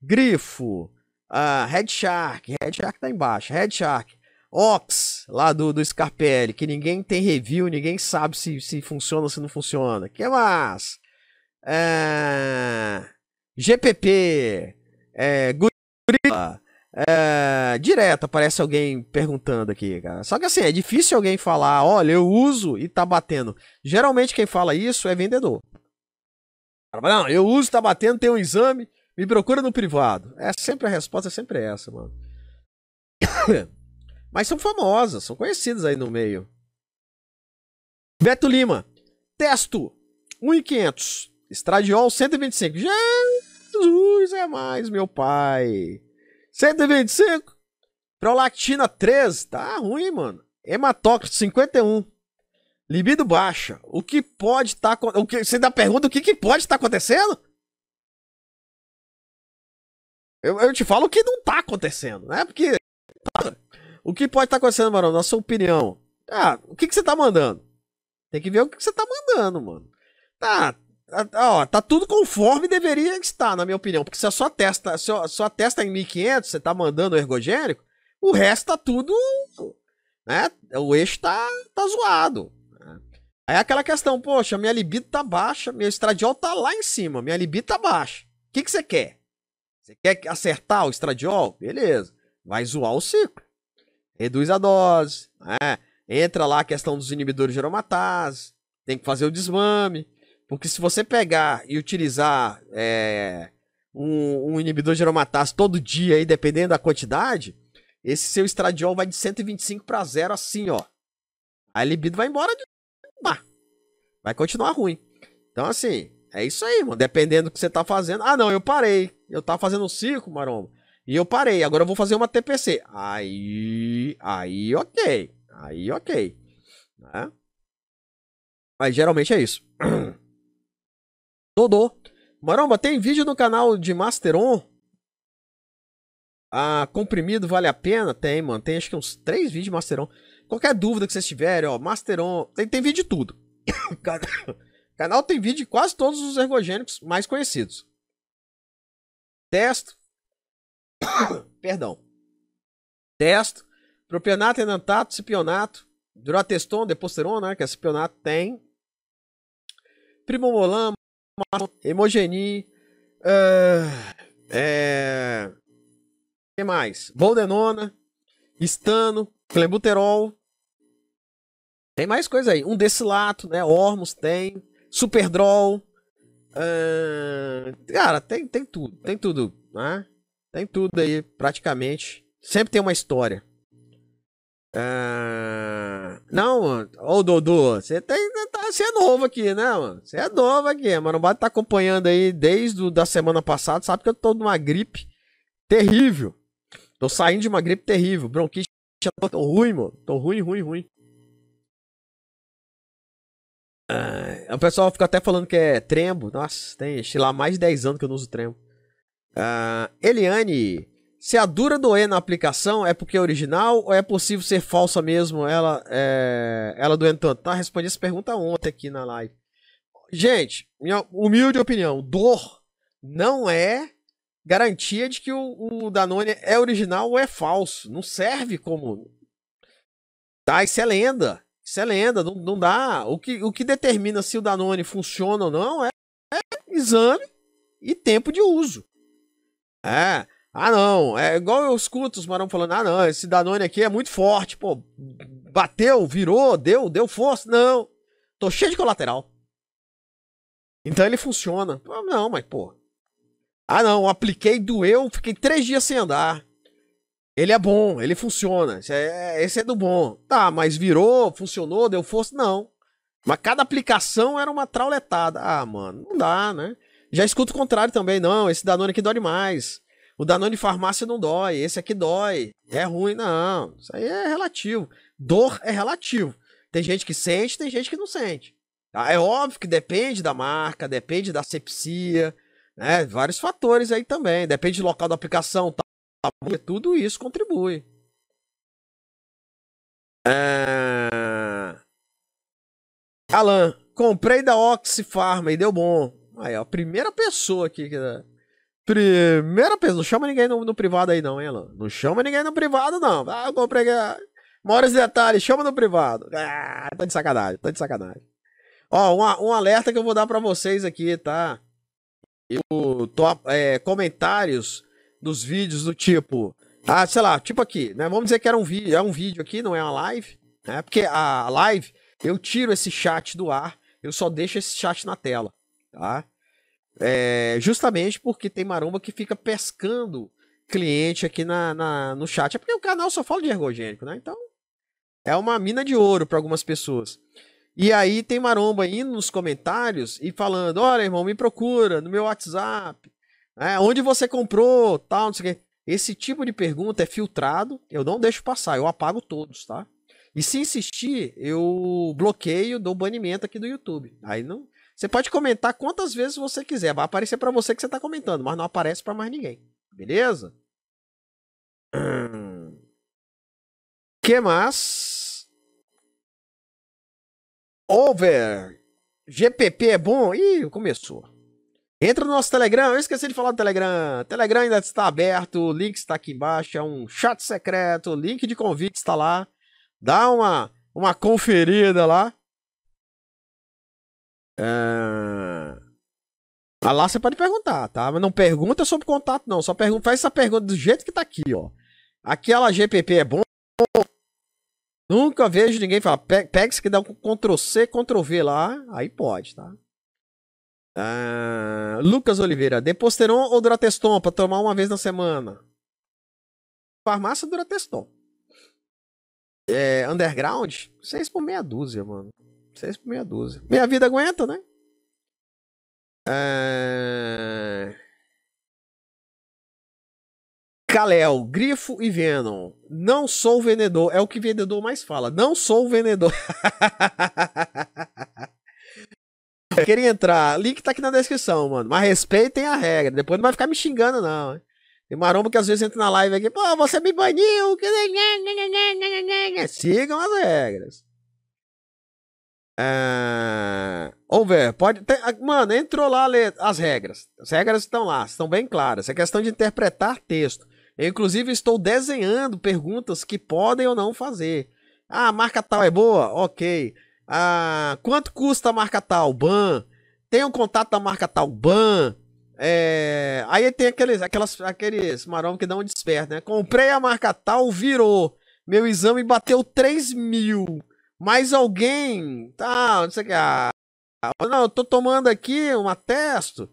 Grifo. Uh, Red Shark. Red Shark tá embaixo. Red Shark. Ox, lá do, do Scarpelli, que ninguém tem review, ninguém sabe se, se funciona ou se não funciona. que mais? GPP. É... Gorilla. É, direto aparece alguém perguntando aqui, cara. Só que assim, é difícil alguém falar, olha, eu uso e tá batendo. Geralmente quem fala isso é vendedor. Não, eu uso, tá batendo, tem um exame, me procura no privado. É sempre a resposta é sempre essa, mano. Mas são famosas, são conhecidas aí no meio. Beto Lima, testo 1.500, estradiol 125. Jesus é mais, meu pai. 125. Prolactina 13. Tá ruim, mano. Hematócrito 51. Libido baixa. O que pode estar tá, o que Você ainda pergunta o que, que pode estar tá acontecendo? Eu, eu, te falo o que não tá acontecendo, né? Porque. O que pode estar tá acontecendo, mano? Na sua opinião. Ah, o que, que você tá mandando? Tem que ver o que, que você tá mandando, mano. Tá, Ó, tá tudo conforme deveria estar, na minha opinião. Porque se a sua testa, se a sua testa é em 1500, você tá mandando ergogênico, o resto tá tudo. Né? O eixo tá, tá zoado. Aí é aquela questão, poxa, minha libido tá baixa, meu estradiol tá lá em cima, minha libido tá baixa. O que, que você quer? Você quer acertar o estradiol? Beleza. Vai zoar o ciclo. Reduz a dose. Né? Entra lá a questão dos inibidores de aromatase. Tem que fazer o desmame. Porque se você pegar e utilizar é, um, um, inibidor de aromatase todo dia, aí, dependendo da quantidade, esse seu estradiol vai de 125 para zero assim, ó. A libido vai embora de. Bah, vai continuar ruim. Então, assim, é isso aí, mano. Dependendo do que você tá fazendo. Ah, não, eu parei. Eu tava fazendo um ciclo, maromba. E eu parei. Agora eu vou fazer uma TPC. Aí. Aí, ok. Aí, ok. Né? Mas geralmente é isso. Dodô. Maromba, tem vídeo no canal de Masteron? Ah, comprimido vale a pena? Tem, mano. Tem acho que uns três vídeos de Masteron. Qualquer dúvida que vocês tiverem, ó, Masteron. Tem, tem vídeo de tudo. canal tem vídeo de quase todos os ergogênicos mais conhecidos. Testo. Perdão. Testo. Propionato, enantato, cipionato. Durateston, deposteron, né? Que é cipionato, tem. Primomolam, Hemogeni. Uh, é. O que mais? Boldenona. Estano. Clenbuterol. Tem mais coisa aí. Um decilato, né? Ormus tem. Superdrol. Uh, cara, tem, tem tudo. Tem tudo. Né? Tem tudo aí, praticamente. Sempre tem uma história. Uh, não, ô Dodô, você tá, é novo aqui, né, mano? Você é novo aqui, mano. O tá acompanhando aí desde a da semana passada, sabe que eu tô numa gripe terrível. Tô saindo de uma gripe terrível. Bronquite, tô ruim, mano. Tô ruim, ruim, ruim. Uh, o pessoal fica até falando que é trembo. Nossa, tem lá mais de 10 anos que eu não uso trembo. Uh, Eliane, se a dura doer na aplicação é porque é original ou é possível ser falsa mesmo ela, é, ela doendo tanto? Tá, respondi essa pergunta ontem aqui na live. Gente, minha humilde opinião, dor não é garantia de que o, o Danone é original ou é falso. Não serve como. Tá, isso é lenda. Isso é lenda, não, não dá. O que, o que determina se o Danone funciona ou não é, é exame e tempo de uso. É. Ah, não. É igual eu escuto os marão falando: ah, não, esse Danone aqui é muito forte. Pô, bateu, virou, deu, deu força. Não. Tô cheio de colateral. Então ele funciona. Não, mas, pô. Ah, não, apliquei, doeu, fiquei três dias sem andar. Ele é bom, ele funciona. Esse é, esse é do bom. Tá, mas virou, funcionou, deu força? Não. Mas cada aplicação era uma trauletada. Ah, mano, não dá, né? Já escuto o contrário também. Não, esse Danone aqui dói mais. O Danone farmácia não dói. Esse aqui dói. É ruim, não. Isso aí é relativo. Dor é relativo. Tem gente que sente, tem gente que não sente. Tá? É óbvio que depende da marca, depende da sepsia, né? Vários fatores aí também. Depende do local da aplicação, tá? tudo isso contribui. É... Alan, comprei da Oxypharma e deu bom. Aí, ó, a primeira pessoa aqui que. Primeira pessoa, não chama ninguém no, no, privado aí, não, hein, Alan? Não chama ninguém no privado, não. Ah, eu comprei. Maiores detalhes, chama no privado. Ah, tá de sacanagem, tá de sacanagem. Ó, um, um alerta que eu vou dar para vocês aqui, tá? Eu tô. É, comentários dos vídeos do tipo, ah, sei lá, tipo aqui, né? Vamos dizer que era um vídeo, é um vídeo aqui, não é uma live, né? Porque a live, eu tiro esse chat do ar, eu só deixo esse chat na tela, tá? É, justamente porque tem maromba que fica pescando cliente aqui na, na, no chat. É porque o canal só fala de ergogênico, né? Então, é uma mina de ouro para algumas pessoas. E aí tem maromba indo nos comentários e falando: olha, irmão, me procura no meu WhatsApp. É, onde você comprou, tal, não sei o quê. Esse tipo de pergunta é filtrado, eu não deixo passar, eu apago todos, tá? E se insistir, eu bloqueio, dou banimento aqui do YouTube. Aí não. Você pode comentar quantas vezes você quiser, vai aparecer para você que você tá comentando, mas não aparece para mais ninguém. Beleza? Que mais? Over. GPP é bom? Ih, começou. Entra no nosso Telegram. Eu esqueci de falar do Telegram. Telegram ainda está aberto. O link está aqui embaixo. É um chat secreto. O link de convite está lá. Dá uma, uma conferida lá. Ah, lá você pode perguntar, tá? Mas não pergunta sobre contato, não. Só pergunta, faz essa pergunta do jeito que tá aqui, ó. Aquela GPP é bom? Nunca vejo ninguém falar. Pega que dá um Ctrl C, Ctrl V lá. Aí pode, tá? Ah, Lucas Oliveira, Deposteron ou Durateston para tomar uma vez na semana? Farmácia Durateston. É, underground, 6 por meia dúzia, mano. 6 por meia dúzia. Minha vida aguenta, né? É... Kalel, Grifo e Venom. Não sou vendedor. É o que vendedor mais fala. Não sou vendedor. Queria entrar. Link tá aqui na descrição, mano. Mas respeitem a regra. Depois não vai ficar me xingando, não. Tem maromba que às vezes entra na live aqui. Pô, você me baniu. Sigam as regras. É... Over, pode. Ter... Mano, entrou lá as regras. As regras estão lá, estão bem claras. É questão de interpretar texto. Eu, inclusive, estou desenhando perguntas que podem ou não fazer. Ah, a marca tal é boa? Ok. Ah, quanto custa a marca tal? Ban. tem um contato da marca tal, ban. É, aí tem aqueles, aquelas, aqueles maromos que dão um desperto, né? Comprei a marca tal, virou. Meu exame bateu 3 mil. Mas alguém. Tá, não sei o que. Ah, não, eu tô tomando aqui um atesto.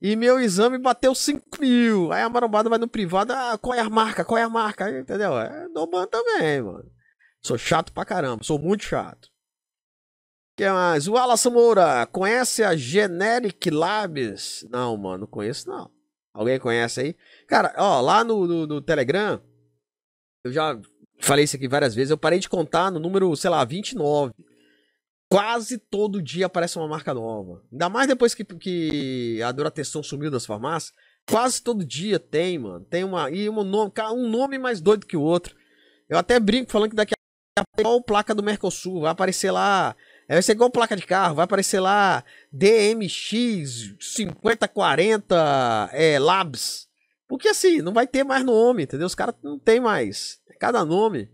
E meu exame bateu 5 mil. Aí a marombada vai no privado. Ah, qual é a marca? Qual é a marca? Entendeu? É, ban também, mano. Sou chato pra caramba. Sou muito chato. que mais? O Alas Moura. Conhece a Generic Labs? Não, mano. Não conheço, não. Alguém conhece aí? Cara, ó, lá no, no, no Telegram. Eu já falei isso aqui várias vezes. Eu parei de contar no número, sei lá, 29 quase todo dia aparece uma marca nova. Ainda mais depois que, que a Durateston sumiu das farmácias. Quase todo dia tem, mano. Tem uma. E um nome, um nome mais doido que o outro. Eu até brinco falando que daqui a pouco igual placa do Mercosul. Vai aparecer lá. É, vai ser igual placa de carro. Vai aparecer lá DMX 5040 é, Labs. Porque assim, não vai ter mais nome, entendeu? Os caras não tem mais. Cada nome.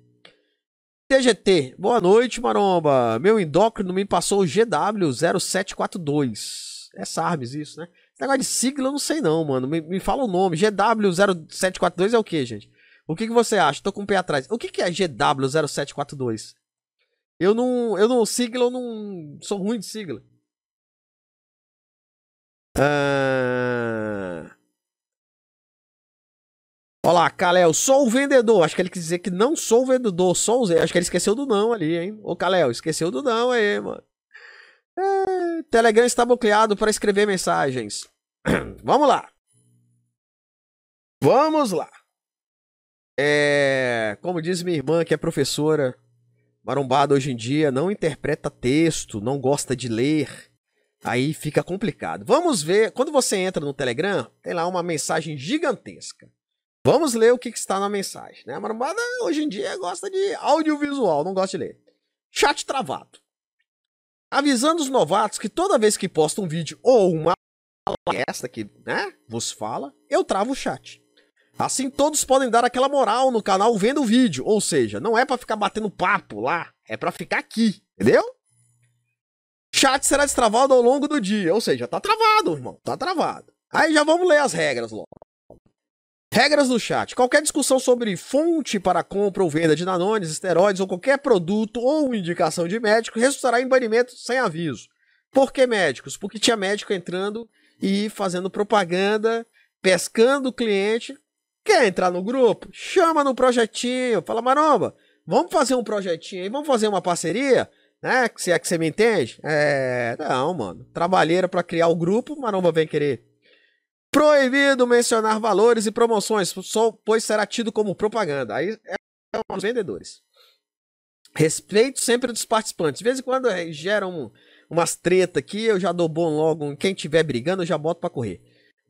TGT, boa noite, Maromba. Meu endócrino me passou o GW0742. É SARMS isso, né? Esse negócio de sigla eu não sei não, mano. Me, me fala o nome. GW0742 é o que, gente? O que, que você acha? Tô com o pé atrás. O que, que é GW0742? Eu não. Eu não. Sigla, eu não. Sou ruim de sigla. Ah. Olá, Kalel, sou o vendedor. Acho que ele quis dizer que não sou o vendedor, sou o Zé. Acho que ele esqueceu do não ali, hein? Ô, Kalel, esqueceu do não aí, mano. É, Telegram está bloqueado para escrever mensagens. Vamos lá. Vamos lá. É, como diz minha irmã, que é professora marombada hoje em dia, não interpreta texto, não gosta de ler. Aí fica complicado. Vamos ver. Quando você entra no Telegram, tem lá uma mensagem gigantesca. Vamos ler o que, que está na mensagem. Né? A marombada hoje em dia gosta de audiovisual, não gosta de ler. Chat travado. Avisando os novatos que toda vez que posta um vídeo ou uma esta que né, vos fala, eu travo o chat. Assim todos podem dar aquela moral no canal vendo o vídeo, ou seja, não é para ficar batendo papo lá, é para ficar aqui, entendeu? Chat será destravado ao longo do dia, ou seja, tá travado, irmão, tá travado. Aí já vamos ler as regras logo. Regras do chat. Qualquer discussão sobre fonte para compra ou venda de nanones, esteroides ou qualquer produto ou indicação de médico resultará em banimento sem aviso. Por que médicos? Porque tinha médico entrando e fazendo propaganda, pescando o cliente. Quer entrar no grupo? Chama no projetinho. Fala, Maromba, vamos fazer um projetinho aí, vamos fazer uma parceria? Né? Se é que você me entende? É. Não, mano. Trabalheira para criar o grupo, Maromba vem querer Proibido mencionar valores e promoções, só pois será tido como propaganda. Aí é os vendedores. Respeito sempre dos participantes. De vez em quando é, geram umas treta aqui, eu já dou bom logo. Quem tiver brigando, eu já boto para correr.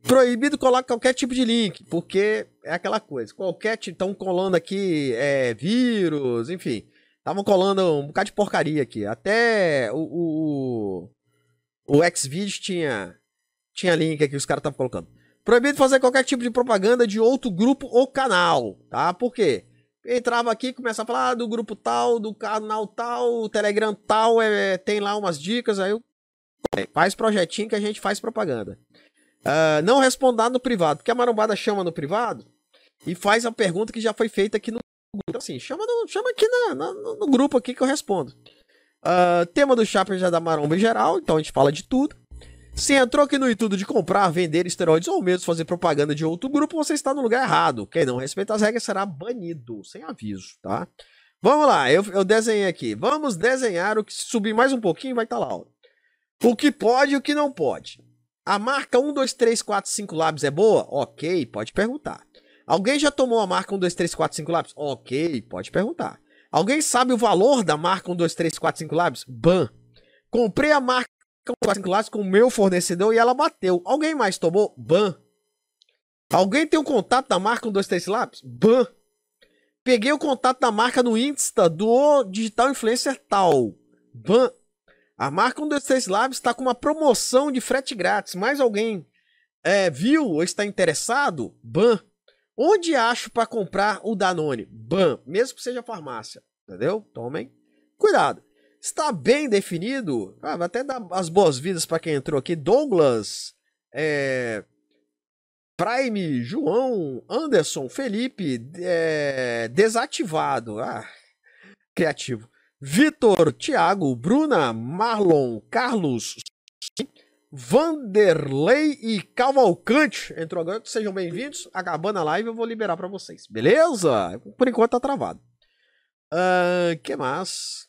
Proibido colar qualquer tipo de link, porque é aquela coisa. Qualquer. Estão colando aqui é, vírus, enfim. Estavam colando um bocado de porcaria aqui. Até o, o, o Xvideos tinha tinha link aqui, os caras estavam colocando. Proibido fazer qualquer tipo de propaganda de outro grupo ou canal, tá? Por quê? Entrava aqui, começava a falar ah, do grupo tal, do canal tal, Telegram tal, é, tem lá umas dicas, aí eu... faz projetinho que a gente faz propaganda. Uh, não respondar no privado, porque a marombada chama no privado e faz a pergunta que já foi feita aqui no grupo. Então, assim, chama, no, chama aqui na, na, no grupo aqui que eu respondo. Uh, tema do Chaper já é da maromba em geral, então a gente fala de tudo. Se entrou aqui no intuito de comprar, vender esteroides ou mesmo fazer propaganda de outro grupo, você está no lugar errado. Quem não respeita as regras será banido, sem aviso, tá? Vamos lá, eu, eu desenhei aqui. Vamos desenhar o que subir mais um pouquinho vai estar tá lá. Ó. O que pode e o que não pode. A marca 1, 2, 3, 4, 5 Labs é boa? Ok, pode perguntar. Alguém já tomou a marca 1, 2, 3, 4, 5 Labs? Ok, pode perguntar. Alguém sabe o valor da marca 1, 2, 3, 4, 5 Labs? Ban. Comprei a marca classe com o meu fornecedor e ela bateu. Alguém mais tomou? Ban. Alguém tem o um contato da marca 123 Labs? Ban. Peguei o contato da marca no Insta do Digital Influencer tal. Ban. A marca 123 Labs está com uma promoção de frete grátis. Mais alguém é, viu ou está interessado? Ban. Onde acho para comprar o Danone? Ban. Mesmo que seja farmácia. Entendeu? Tomem cuidado. Está bem definido. Ah, vou até dar as boas-vindas para quem entrou aqui. Douglas, é, Prime, João, Anderson, Felipe, é, desativado. Ah, criativo. Vitor, Thiago, Bruna, Marlon, Carlos, Vanderlei e Cavalcante entrou agora. Sejam bem-vindos. Acabando a live, eu vou liberar para vocês. Beleza? Por enquanto tá travado. Uh, que mais?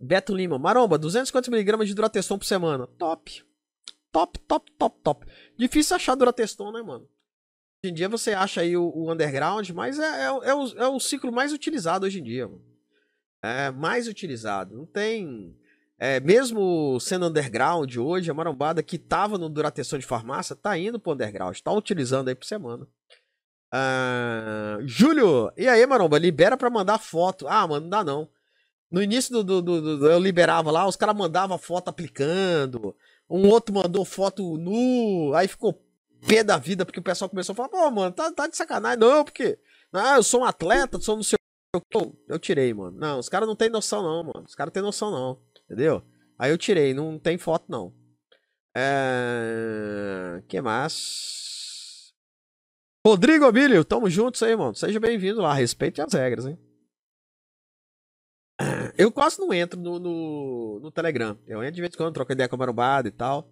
Beto Lima. Maromba, 250mg de Durateston por semana. Top. Top, top, top, top. Difícil achar Durateston, né, mano? Hoje em dia você acha aí o, o underground, mas é, é, é, o, é o ciclo mais utilizado hoje em dia, mano. É mais utilizado. Não tem é, mesmo sendo underground hoje, a marombada que tava no Durateção de farmácia tá indo pro underground, tá utilizando aí por semana. Uh, Júlio, e aí, maromba? Libera pra mandar foto. Ah, mano, não dá não. No início do, do, do, do eu liberava lá, os caras mandavam foto aplicando. Um outro mandou foto nu. Aí ficou pé da vida, porque o pessoal começou a falar: pô, mano, tá, tá de sacanagem. Não, porque. Ah, eu sou um atleta, sou no seu. Eu, tirei, mano. Não, os caras não tem noção, não, mano. Os caras tem noção, não. Entendeu? Aí eu tirei, não tem foto não. É... que mais? Rodrigo Abílio, tamo juntos aí, mano. Seja bem-vindo lá, respeite as regras, hein? Eu quase não entro no, no, no, Telegram. Eu entro de vez em quando, troco ideia com a marombada e tal.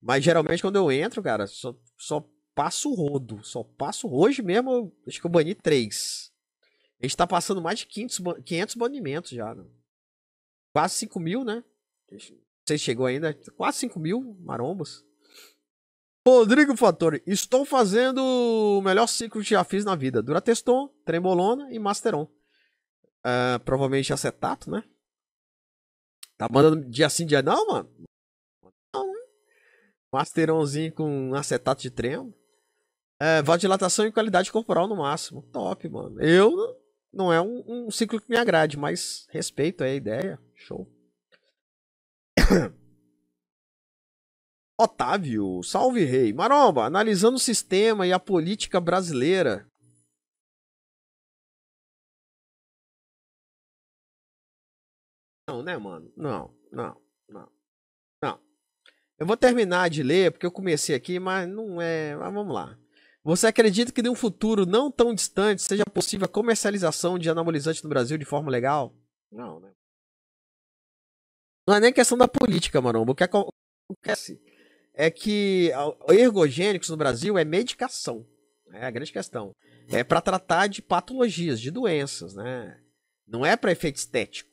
Mas geralmente quando eu entro, cara, só, só passo rodo. Só passo. Hoje mesmo, acho que eu bani três. A gente tá passando mais de 500, 500 banimentos já, né? quase 5 mil, né? Não chegou ainda. Quase 5 mil marombos. Rodrigo Fatori, estou fazendo o melhor ciclo que já fiz na vida. Durateston, Trembolona e Masteron. Uh, provavelmente acetato, né? Tá mandando dia sim, dia não, mano? Não, né? Masteronzinho com acetato de tremo. É, vasodilatação e qualidade corporal no máximo. Top, mano. Eu não é um, um ciclo que me agrade, mas respeito a ideia. Show. Otávio, salve rei. Maromba, analisando o sistema e a política brasileira. Não, né, mano? Não, não, não. Não. Eu vou terminar de ler, porque eu comecei aqui, mas não é. Mas vamos lá. Você acredita que em um futuro não tão distante seja possível a comercialização de anabolizante no Brasil de forma legal? Não, né? Não é nem questão da política, Maromba. O que acontece é que ergogênicos no Brasil é medicação. É a grande questão. É para tratar de patologias, de doenças, né? Não é para efeito estético.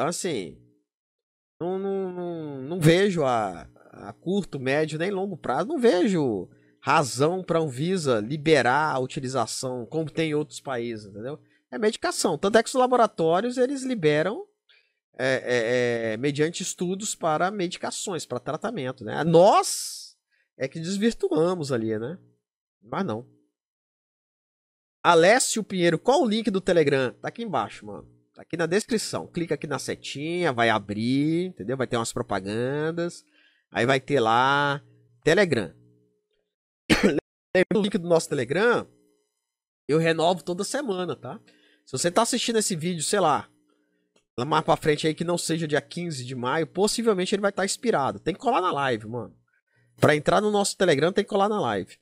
Então, assim, não, não, não, não vejo a, a, curto, médio nem longo prazo, não vejo razão para a Anvisa liberar a utilização, como tem em outros países, entendeu? É medicação. Tanto é que os laboratórios eles liberam é, é, é, mediante estudos para medicações, para tratamento, né? Nós é que desvirtuamos ali, né? Mas não. Alessio Pinheiro, qual o link do Telegram? Tá aqui embaixo, mano. Tá aqui na descrição. Clica aqui na setinha, vai abrir, entendeu? Vai ter umas propagandas. Aí vai ter lá Telegram. o link do nosso Telegram, eu renovo toda semana, tá? Se você tá assistindo esse vídeo, sei lá, mais pra frente aí que não seja dia 15 de maio, possivelmente ele vai estar tá inspirado. Tem que colar na live, mano. Pra entrar no nosso Telegram tem que colar na live.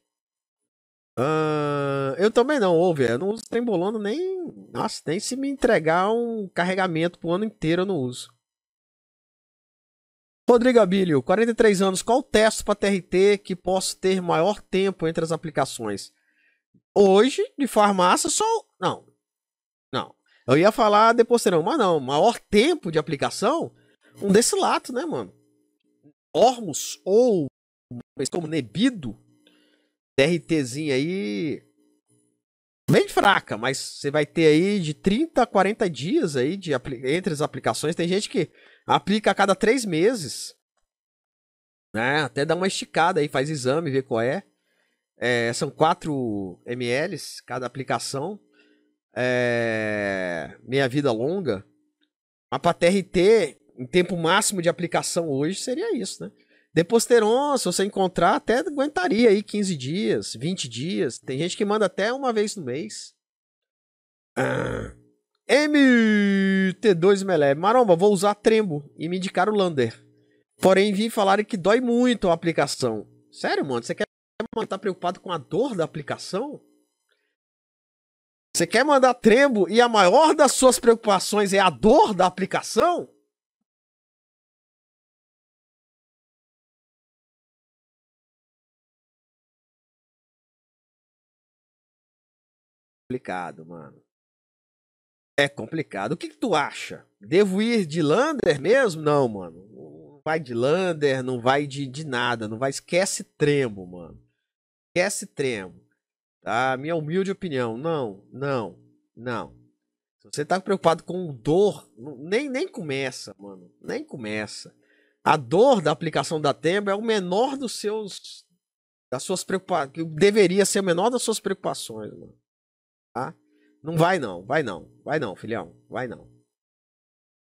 Uh, eu também não, ouve, eu não uso trembolando nem. Nossa, nem se me entregar um carregamento pro ano inteiro eu não uso. Rodrigo Abílio, 43 anos, qual teste para TRT que posso ter maior tempo entre as aplicações? Hoje, de farmácia, só. Não. Não. Eu ia falar Deposterão, mas não. Maior tempo de aplicação, um desse lato, né, mano? Ormus ou como Nebido, DRTzinha aí bem fraca, mas você vai ter aí de 30 a 40 dias aí de entre as aplicações. Tem gente que aplica a cada três meses, né? Até dá uma esticada aí, faz exame, vê qual é. é são 4 ml cada aplicação é, meia vida longa. Mas para TRT, em tempo máximo de aplicação hoje, seria isso, né? Deposteron, se você encontrar, até aguentaria aí 15 dias, 20 dias. Tem gente que manda até uma vez no mês. Ah, MT2 Melé. Maromba, vou usar Trembo e me indicar o Lander. Porém, vi falarem que dói muito a aplicação. Sério, mano? Você quer estar tá preocupado com a dor da aplicação? Você quer mandar Trembo e a maior das suas preocupações é a dor da aplicação? Complicado, mano. É complicado. O que, que tu acha? Devo ir de Lander mesmo? Não, mano. Não vai de Lander, não vai de, de nada. Não vai. Esquece trembo, mano. Esquece trembo. Tá? Minha humilde opinião. Não, não, não. Se você tá preocupado com dor, nem, nem começa, mano. Nem começa. A dor da aplicação da Tembo é o menor dos seus. Das suas preocupações. Deveria ser o menor das suas preocupações, mano. Tá? Não vai não, vai não, vai não, filhão, vai não.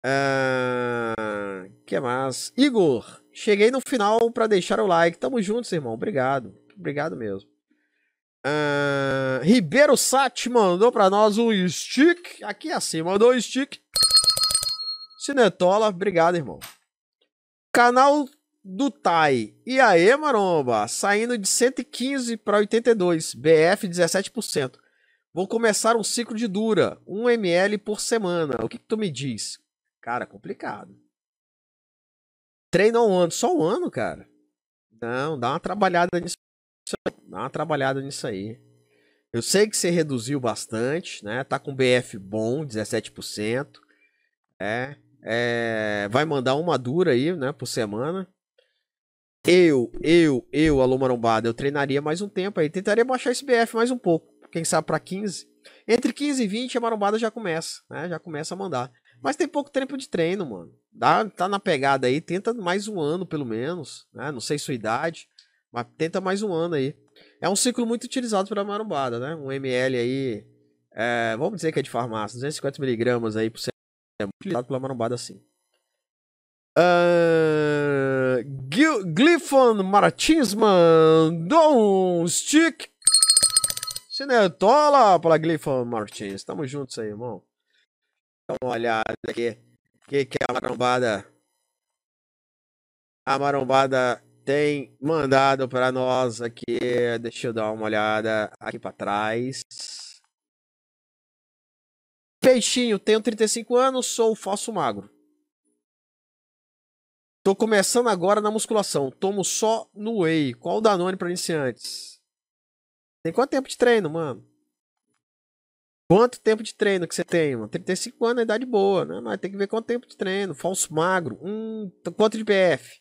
Uh, que mais? Igor, cheguei no final para deixar o like. Tamo juntos, irmão. Obrigado. Obrigado mesmo. Uh, Ribeiro Sat mandou para nós um stick. Aqui assim, mandou um stick. Cinetola, obrigado, irmão. Canal do Tai. E aí, maromba? Saindo de 115 para 82. BF 17%. Vou começar um ciclo de dura, 1 ml por semana. O que, que tu me diz? Cara, complicado. Treina um ano, só um ano, cara. Não, dá uma trabalhada nisso. Dá uma trabalhada nisso aí. Eu sei que você reduziu bastante, né? Tá com BF bom, 17%. É, é, vai mandar uma dura aí, né, por semana. Eu, eu, eu, alô marombada, eu treinaria mais um tempo aí. Tentaria baixar esse BF mais um pouco quem sabe para 15. Entre 15 e 20 a marombada já começa, né? Já começa a mandar. Mas tem pouco tempo de treino, mano. Dá, tá na pegada aí, tenta mais um ano pelo menos, né? Não sei sua idade, mas tenta mais um ano aí. É um ciclo muito utilizado pela marombada, né? Um ml aí, é, vamos dizer que é de farmácia, 250 miligramas aí por semana. É muito utilizado pela marombada assim. Uh, Glyphon Martins mandou um stick Cinetola para Glifo Martins. Tamo juntos aí, irmão. Dá uma olhada aqui. O que, que a marombada. A marombada tem mandado para nós aqui. Deixa eu dar uma olhada aqui para trás. Peixinho, tenho 35 anos, sou falso magro. Tô começando agora na musculação. Tomo só no whey. Qual o Danone para iniciantes? Tem quanto tempo de treino, mano? Quanto tempo de treino que você tem, mano? 35 anos, é idade boa, né? Mas tem que ver quanto tempo de treino. Falso magro. Hum, quanto de PF?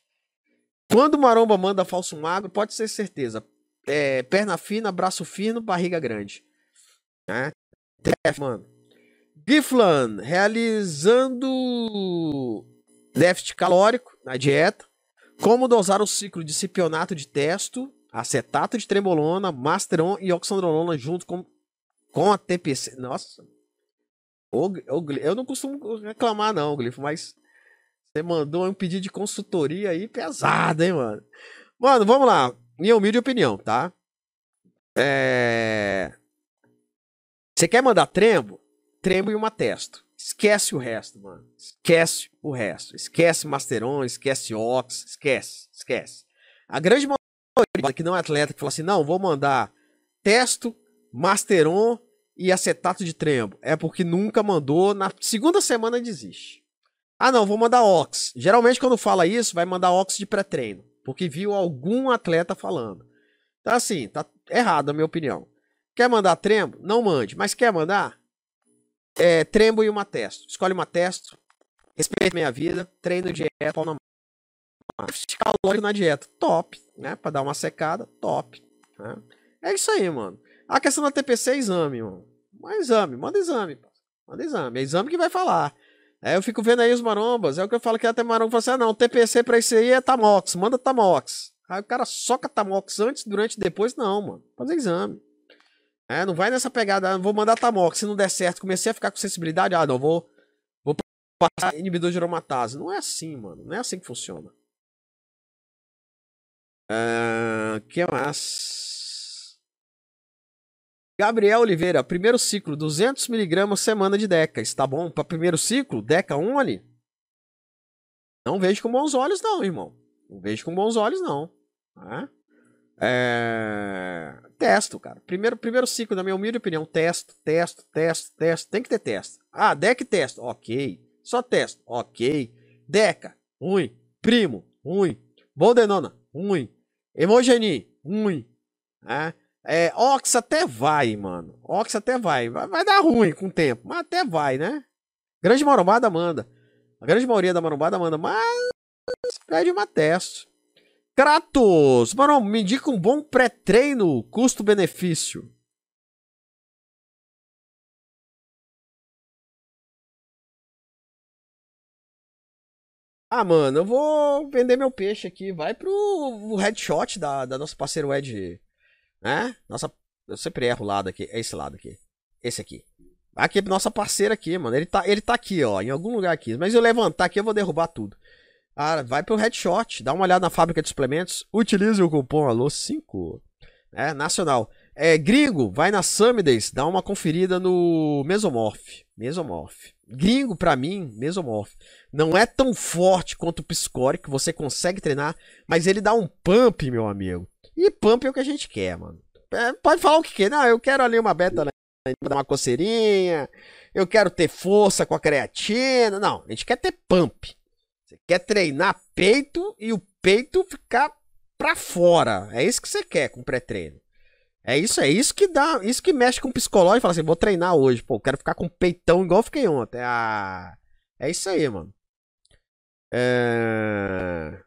Quando o maromba manda falso magro, pode ter certeza. É, perna fina, braço fino, barriga grande. Né? Mano. Giflan, realizando déficit calórico na dieta. Como dosar o ciclo de cipionato de testo acetato de trembolona, masteron e oxandrolona junto com, com a TPC. Nossa. O, o, eu não costumo reclamar não, Glifo, mas você mandou um pedido de consultoria aí pesado, hein, mano? Mano, vamos lá. Minha humilde opinião, tá? É... Você quer mandar trembo? Trembo e uma testo. Esquece o resto, mano. Esquece o resto. Esquece Masteron, esquece Ox, esquece, esquece. A grande que não é atleta, que fala assim: não, vou mandar testo, masteron e acetato de trembo. É porque nunca mandou, na segunda semana desiste. Ah, não, vou mandar ox. Geralmente, quando fala isso, vai mandar ox de pré-treino, porque viu algum atleta falando. Então, assim, tá errado, na minha opinião. Quer mandar trembo? Não mande. Mas quer mandar? É, trembo e uma testo. Escolhe uma testo. Respeite minha vida. Treino dieta, pau na calórico na dieta. Top, né? Pra dar uma secada, top. Né? É isso aí, mano. A questão da TPC é exame, mano. Manda exame, manda exame. Manda exame. É exame que vai falar. É, eu fico vendo aí os marombas. É o que eu falo que até maromba fala assim: ah, não, TPC pra isso aí é Tamox. Manda Tamox. Aí o cara soca Tamox antes, durante e depois. Não, mano. Fazer exame. É, não vai nessa pegada, ah, vou mandar Tamox. Se não der certo, comecei a ficar com sensibilidade. Ah, não, vou, vou passar inibidor de aromatase. Não é assim, mano. Não é assim que funciona. Uh, que mais? Gabriel Oliveira, primeiro ciclo, 200mg semana de Deca. Está bom para primeiro ciclo? Deca Only? Não vejo com bons olhos, não, irmão. Não vejo com bons olhos, não. Tá? É... Testo, cara. Primeiro, primeiro ciclo, na minha humilde opinião, testo, testo, testo, testo. Tem que ter teste. Ah, Deca e testo. Ok. Só testo. Ok. Deca, ruim. Primo, ruim. Boldenona, ruim. Emogeni, ruim. É? É, Ox até vai, mano. Ox até vai. vai. Vai dar ruim com o tempo, mas até vai, né? Grande marombada manda. A grande maioria da marombada manda, mas pede uma teste. Kratos, mano, me indica um bom pré-treino, custo-benefício. Ah, mano, eu vou vender meu peixe aqui. Vai pro headshot da, da nossa parceiro Ed né? Nossa, eu sempre erro o lado aqui. É esse lado aqui. Esse aqui. Aqui, nossa parceira aqui, mano. Ele tá, ele tá aqui, ó. Em algum lugar aqui. Mas eu levantar aqui, eu vou derrubar tudo. Ah, vai pro headshot. Dá uma olhada na fábrica de suplementos. Utilize o cupom ALO5. É, nacional. É, gringo, vai na Samidays. Dá uma conferida no Mesomorph. Mesomorph. Gringo, pra mim, Mesomorph. Não é tão forte quanto o Piscore, que você consegue treinar. Mas ele dá um pump, meu amigo. E pump é o que a gente quer, mano. É, pode falar o que quer. Não, eu quero ali uma beta né, dar uma coceirinha. Eu quero ter força com a creatina. Não, a gente quer ter pump. Você quer treinar peito e o peito ficar pra fora. É isso que você quer com pré-treino. É isso, é isso que dá, isso que mexe com o psicológico e fala assim, vou treinar hoje, pô, quero ficar com peitão igual fiquei ontem. Ah, é isso aí, mano. É...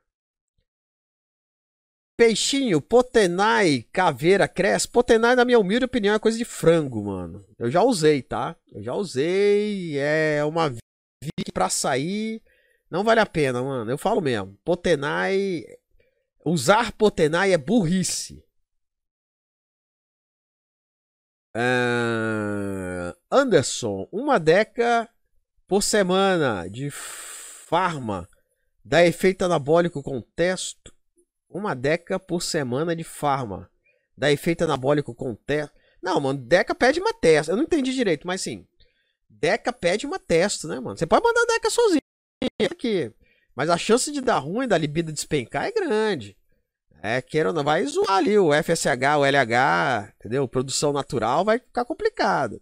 Peixinho, Potenai, Caveira, Cresce. Potenai, na minha humilde opinião, é coisa de frango, mano. Eu já usei, tá? Eu já usei. É uma vida pra sair. Não vale a pena, mano. Eu falo mesmo. Potenai. Usar Potenai é burrice. Uh, Anderson, uma deca por semana de farma dá efeito anabólico com testo uma deca por semana de farma. Dá efeito anabólico com testa. Não, mano, deca pede uma testa. Eu não entendi direito, mas sim. Deca pede uma testa, né, mano? Você pode mandar deca sozinho aqui. Mas a chance de dar ruim, da libido despencar é grande. É, queira ou não, vai zoar ali o FSH, o LH, entendeu? Produção natural vai ficar complicado.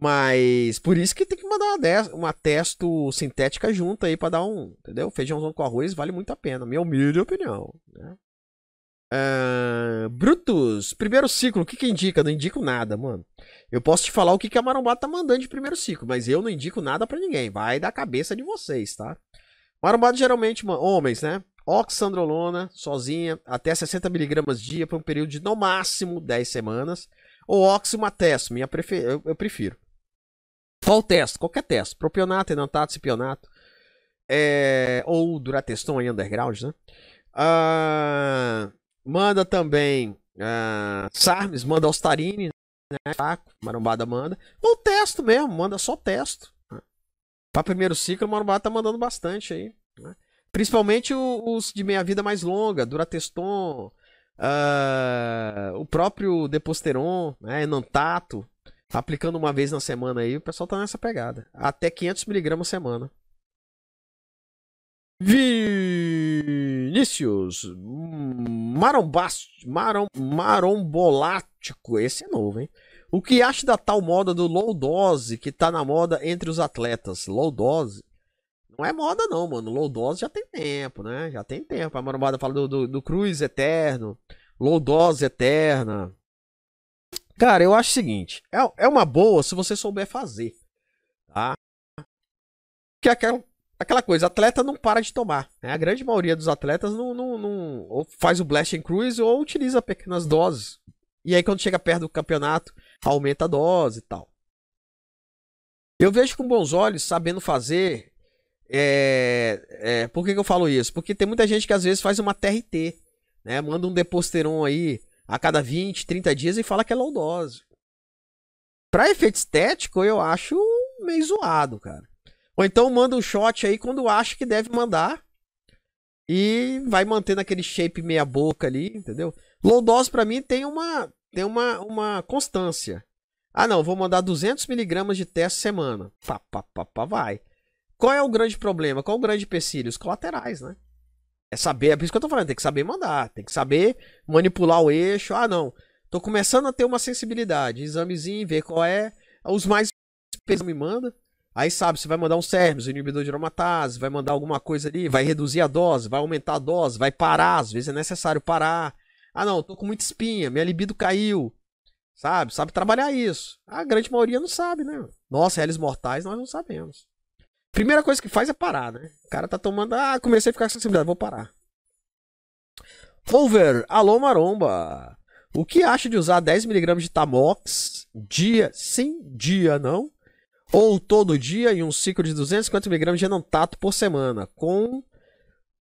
Mas por isso que tem que mandar uma, uma testo sintética junto aí para dar um, entendeu? Feijãozão com arroz vale muito a pena, minha humilde opinião. Né? Uh, Brutus, primeiro ciclo, o que que indica? Não indico nada, mano. Eu posso te falar o que, que a Marombata tá mandando de primeiro ciclo, mas eu não indico nada para ninguém. Vai da cabeça de vocês, tá? Marombata geralmente, homens, né? Oxandrolona, sozinha, até 60mg dia por um período de no máximo 10 semanas. Ou oximatesto, minha prefer... eu, eu prefiro. Qual teste? Qualquer teste. Propionato, enantato, cipionato. É... Ou durateston aí, underground, né? Uh... Manda também uh... Sarmes, manda Ostarine, né? Taco, marombada manda. Ou testo mesmo, manda só testo. Né? Para primeiro ciclo, marombada tá mandando bastante aí. Né? Principalmente os de meia vida mais longa, Durateston, Uh, o próprio Deposteron, né, Enantato, tá aplicando uma vez na semana aí, o pessoal tá nessa pegada. Até 500mg semana. Vinícius Marom, Marombolático, esse é novo, hein? O que acha da tal moda do low dose que tá na moda entre os atletas? Low dose? Não é moda não, mano. Low dose já tem tempo, né? Já tem tempo. A marombada fala do, do, do Cruz Eterno, low dose eterna. Cara, eu acho o seguinte. É, é uma boa se você souber fazer. Tá? Que é aquela, aquela coisa, atleta não para de tomar. Né? A grande maioria dos atletas não, não, não ou faz o Blast and Cruise ou utiliza pequenas doses. E aí quando chega perto do campeonato, aumenta a dose e tal. Eu vejo com bons olhos, sabendo fazer, é, é, por que, que eu falo isso? Porque tem muita gente que às vezes faz uma TRT, né? Manda um Deposteron aí a cada 20, 30 dias e fala que é low dose. Pra efeito estético, eu acho meio zoado, cara. Ou então manda um shot aí quando acha que deve mandar. E vai mantendo aquele shape meia boca ali, entendeu? Low dose pra mim tem uma, tem uma, uma constância. Ah, não, vou mandar 200 miligramas de teste semana. Pá, pá, pá, pá, vai. Qual é o grande problema? Qual é o grande empecilho? Os colaterais, né? É saber, é por isso que eu tô falando, tem que saber mandar, tem que saber manipular o eixo. Ah, não, tô começando a ter uma sensibilidade. Examezinho, ver qual é. Os mais me manda. Aí sabe, você vai mandar um CERMES, um inibidor de aromatase, vai mandar alguma coisa ali, vai reduzir a dose, vai aumentar a dose, vai parar, às vezes é necessário parar. Ah, não, tô com muita espinha, minha libido caiu. Sabe? Sabe trabalhar isso. A grande maioria não sabe, né? Nós, réis mortais, nós não sabemos. Primeira coisa que faz é parar, né? O cara tá tomando. Ah, comecei a ficar com sensibilidade, vou parar. Over, alô maromba. O que acha de usar 10mg de Tamox dia sim, dia não? Ou todo dia em um ciclo de 250mg de enantato por semana, com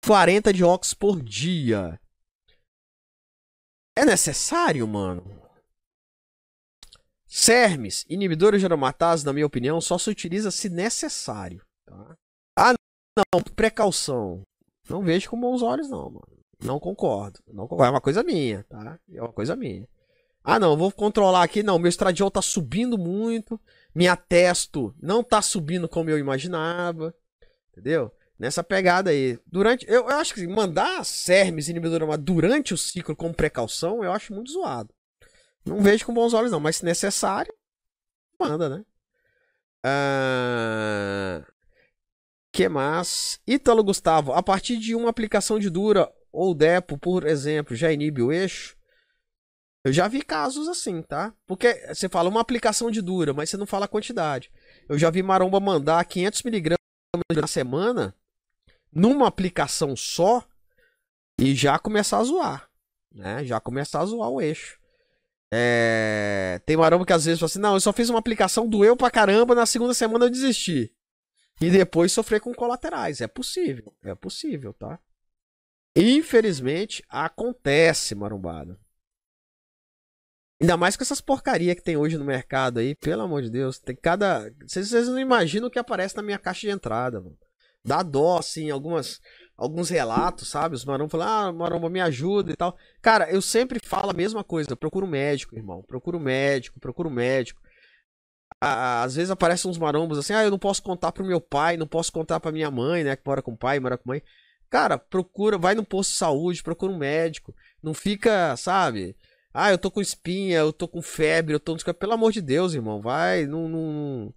40 de ox por dia. É necessário, mano? Cermes, inibidores de aromatase, na minha opinião, só se utiliza se necessário. Ah, não, precaução. Não vejo com bons olhos, não, mano. Não concordo. Não concordo. É uma coisa minha, tá? É uma coisa minha. Ah, não, vou controlar aqui. Não, meu estradiol tá subindo muito. Minha testo não tá subindo como eu imaginava. Entendeu? Nessa pegada aí. Durante. Eu, eu acho que mandar Cermes inibidor durante o ciclo como precaução, eu acho muito zoado. Não vejo com bons olhos, não. Mas se necessário, manda, né? Ah, que mais? Ítalo Gustavo, a partir de uma aplicação de Dura ou Depo, por exemplo, já inibe o eixo? Eu já vi casos assim, tá? Porque você fala uma aplicação de Dura, mas você não fala a quantidade. Eu já vi maromba mandar 500mg na semana numa aplicação só e já começar a zoar, né? Já começar a zoar o eixo. É... Tem maromba que às vezes fala assim: Não, eu só fiz uma aplicação, doeu pra caramba, na segunda semana eu desisti. E depois sofrer com colaterais. É possível, é possível, tá? Infelizmente, acontece, marombada. Ainda mais com essas porcaria que tem hoje no mercado aí, pelo amor de Deus. Tem cada. Vocês, não imaginam o que aparece na minha caixa de entrada, mano. Dá dó, assim, algumas, alguns relatos, sabe? Os marombas falam, ah, maromba, me ajuda e tal. Cara, eu sempre falo a mesma coisa. Procura um médico, irmão. Procura um médico, procura um médico às vezes aparecem uns marombos assim, ah, eu não posso contar pro meu pai, não posso contar pra minha mãe, né, que mora com o pai, mora com a mãe. Cara, procura, vai no posto de saúde, procura um médico. Não fica, sabe? Ah, eu tô com espinha, eu tô com febre, eu tô. Pelo amor de Deus, irmão, vai, não. não...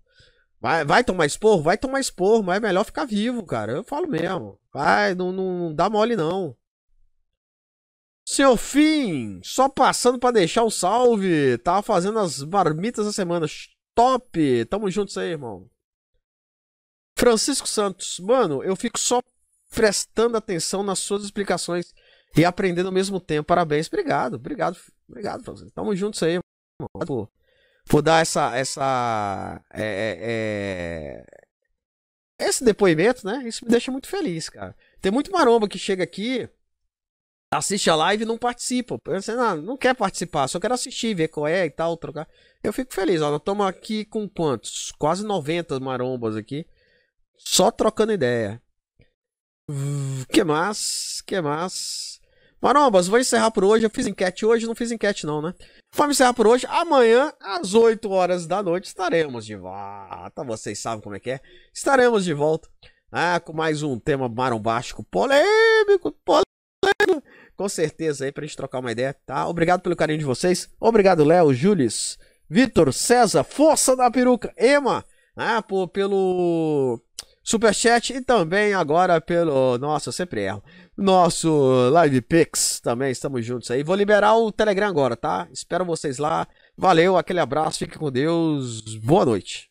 Vai, vai tomar esporro? Vai tomar esporro, mas é melhor ficar vivo, cara. Eu falo mesmo. Vai, não, não dá mole não. Seu fim, só passando para deixar o salve. Tava fazendo as marmitas da semana top! Tamo juntos aí, irmão. Francisco Santos, mano, eu fico só prestando atenção nas suas explicações e aprendendo ao mesmo tempo. Parabéns, obrigado, obrigado, obrigado, Francisco. Tamo juntos aí, irmão. Por, por dar essa, essa, é, é, é, esse depoimento, né? Isso me deixa muito feliz, cara. Tem muito maromba que chega aqui assiste a live e não participa. Você não, não quer participar, só quero assistir, ver qual é e tal, trocar. Eu fico feliz, ó. Nós estamos aqui com quantos? Quase 90 marombas aqui. Só trocando ideia. Que mais? Que mais? Marombas, vou encerrar por hoje. Eu fiz enquete hoje, não fiz enquete não, né? Vamos encerrar por hoje. Amanhã, às 8 horas da noite, estaremos de volta. Vocês sabem como é que é. Estaremos de volta. Ah, com mais um tema marombástico polêmico, polêmico com certeza aí pra gente trocar uma ideia, tá? Obrigado pelo carinho de vocês. Obrigado, Léo, Július, Vitor, César, Força da Peruca, Ema, ah, pô, pelo Superchat e também agora pelo. Nossa, eu sempre erro. Nosso Live Pix também, estamos juntos aí. Vou liberar o Telegram agora, tá? Espero vocês lá. Valeu, aquele abraço, fique com Deus. Boa noite.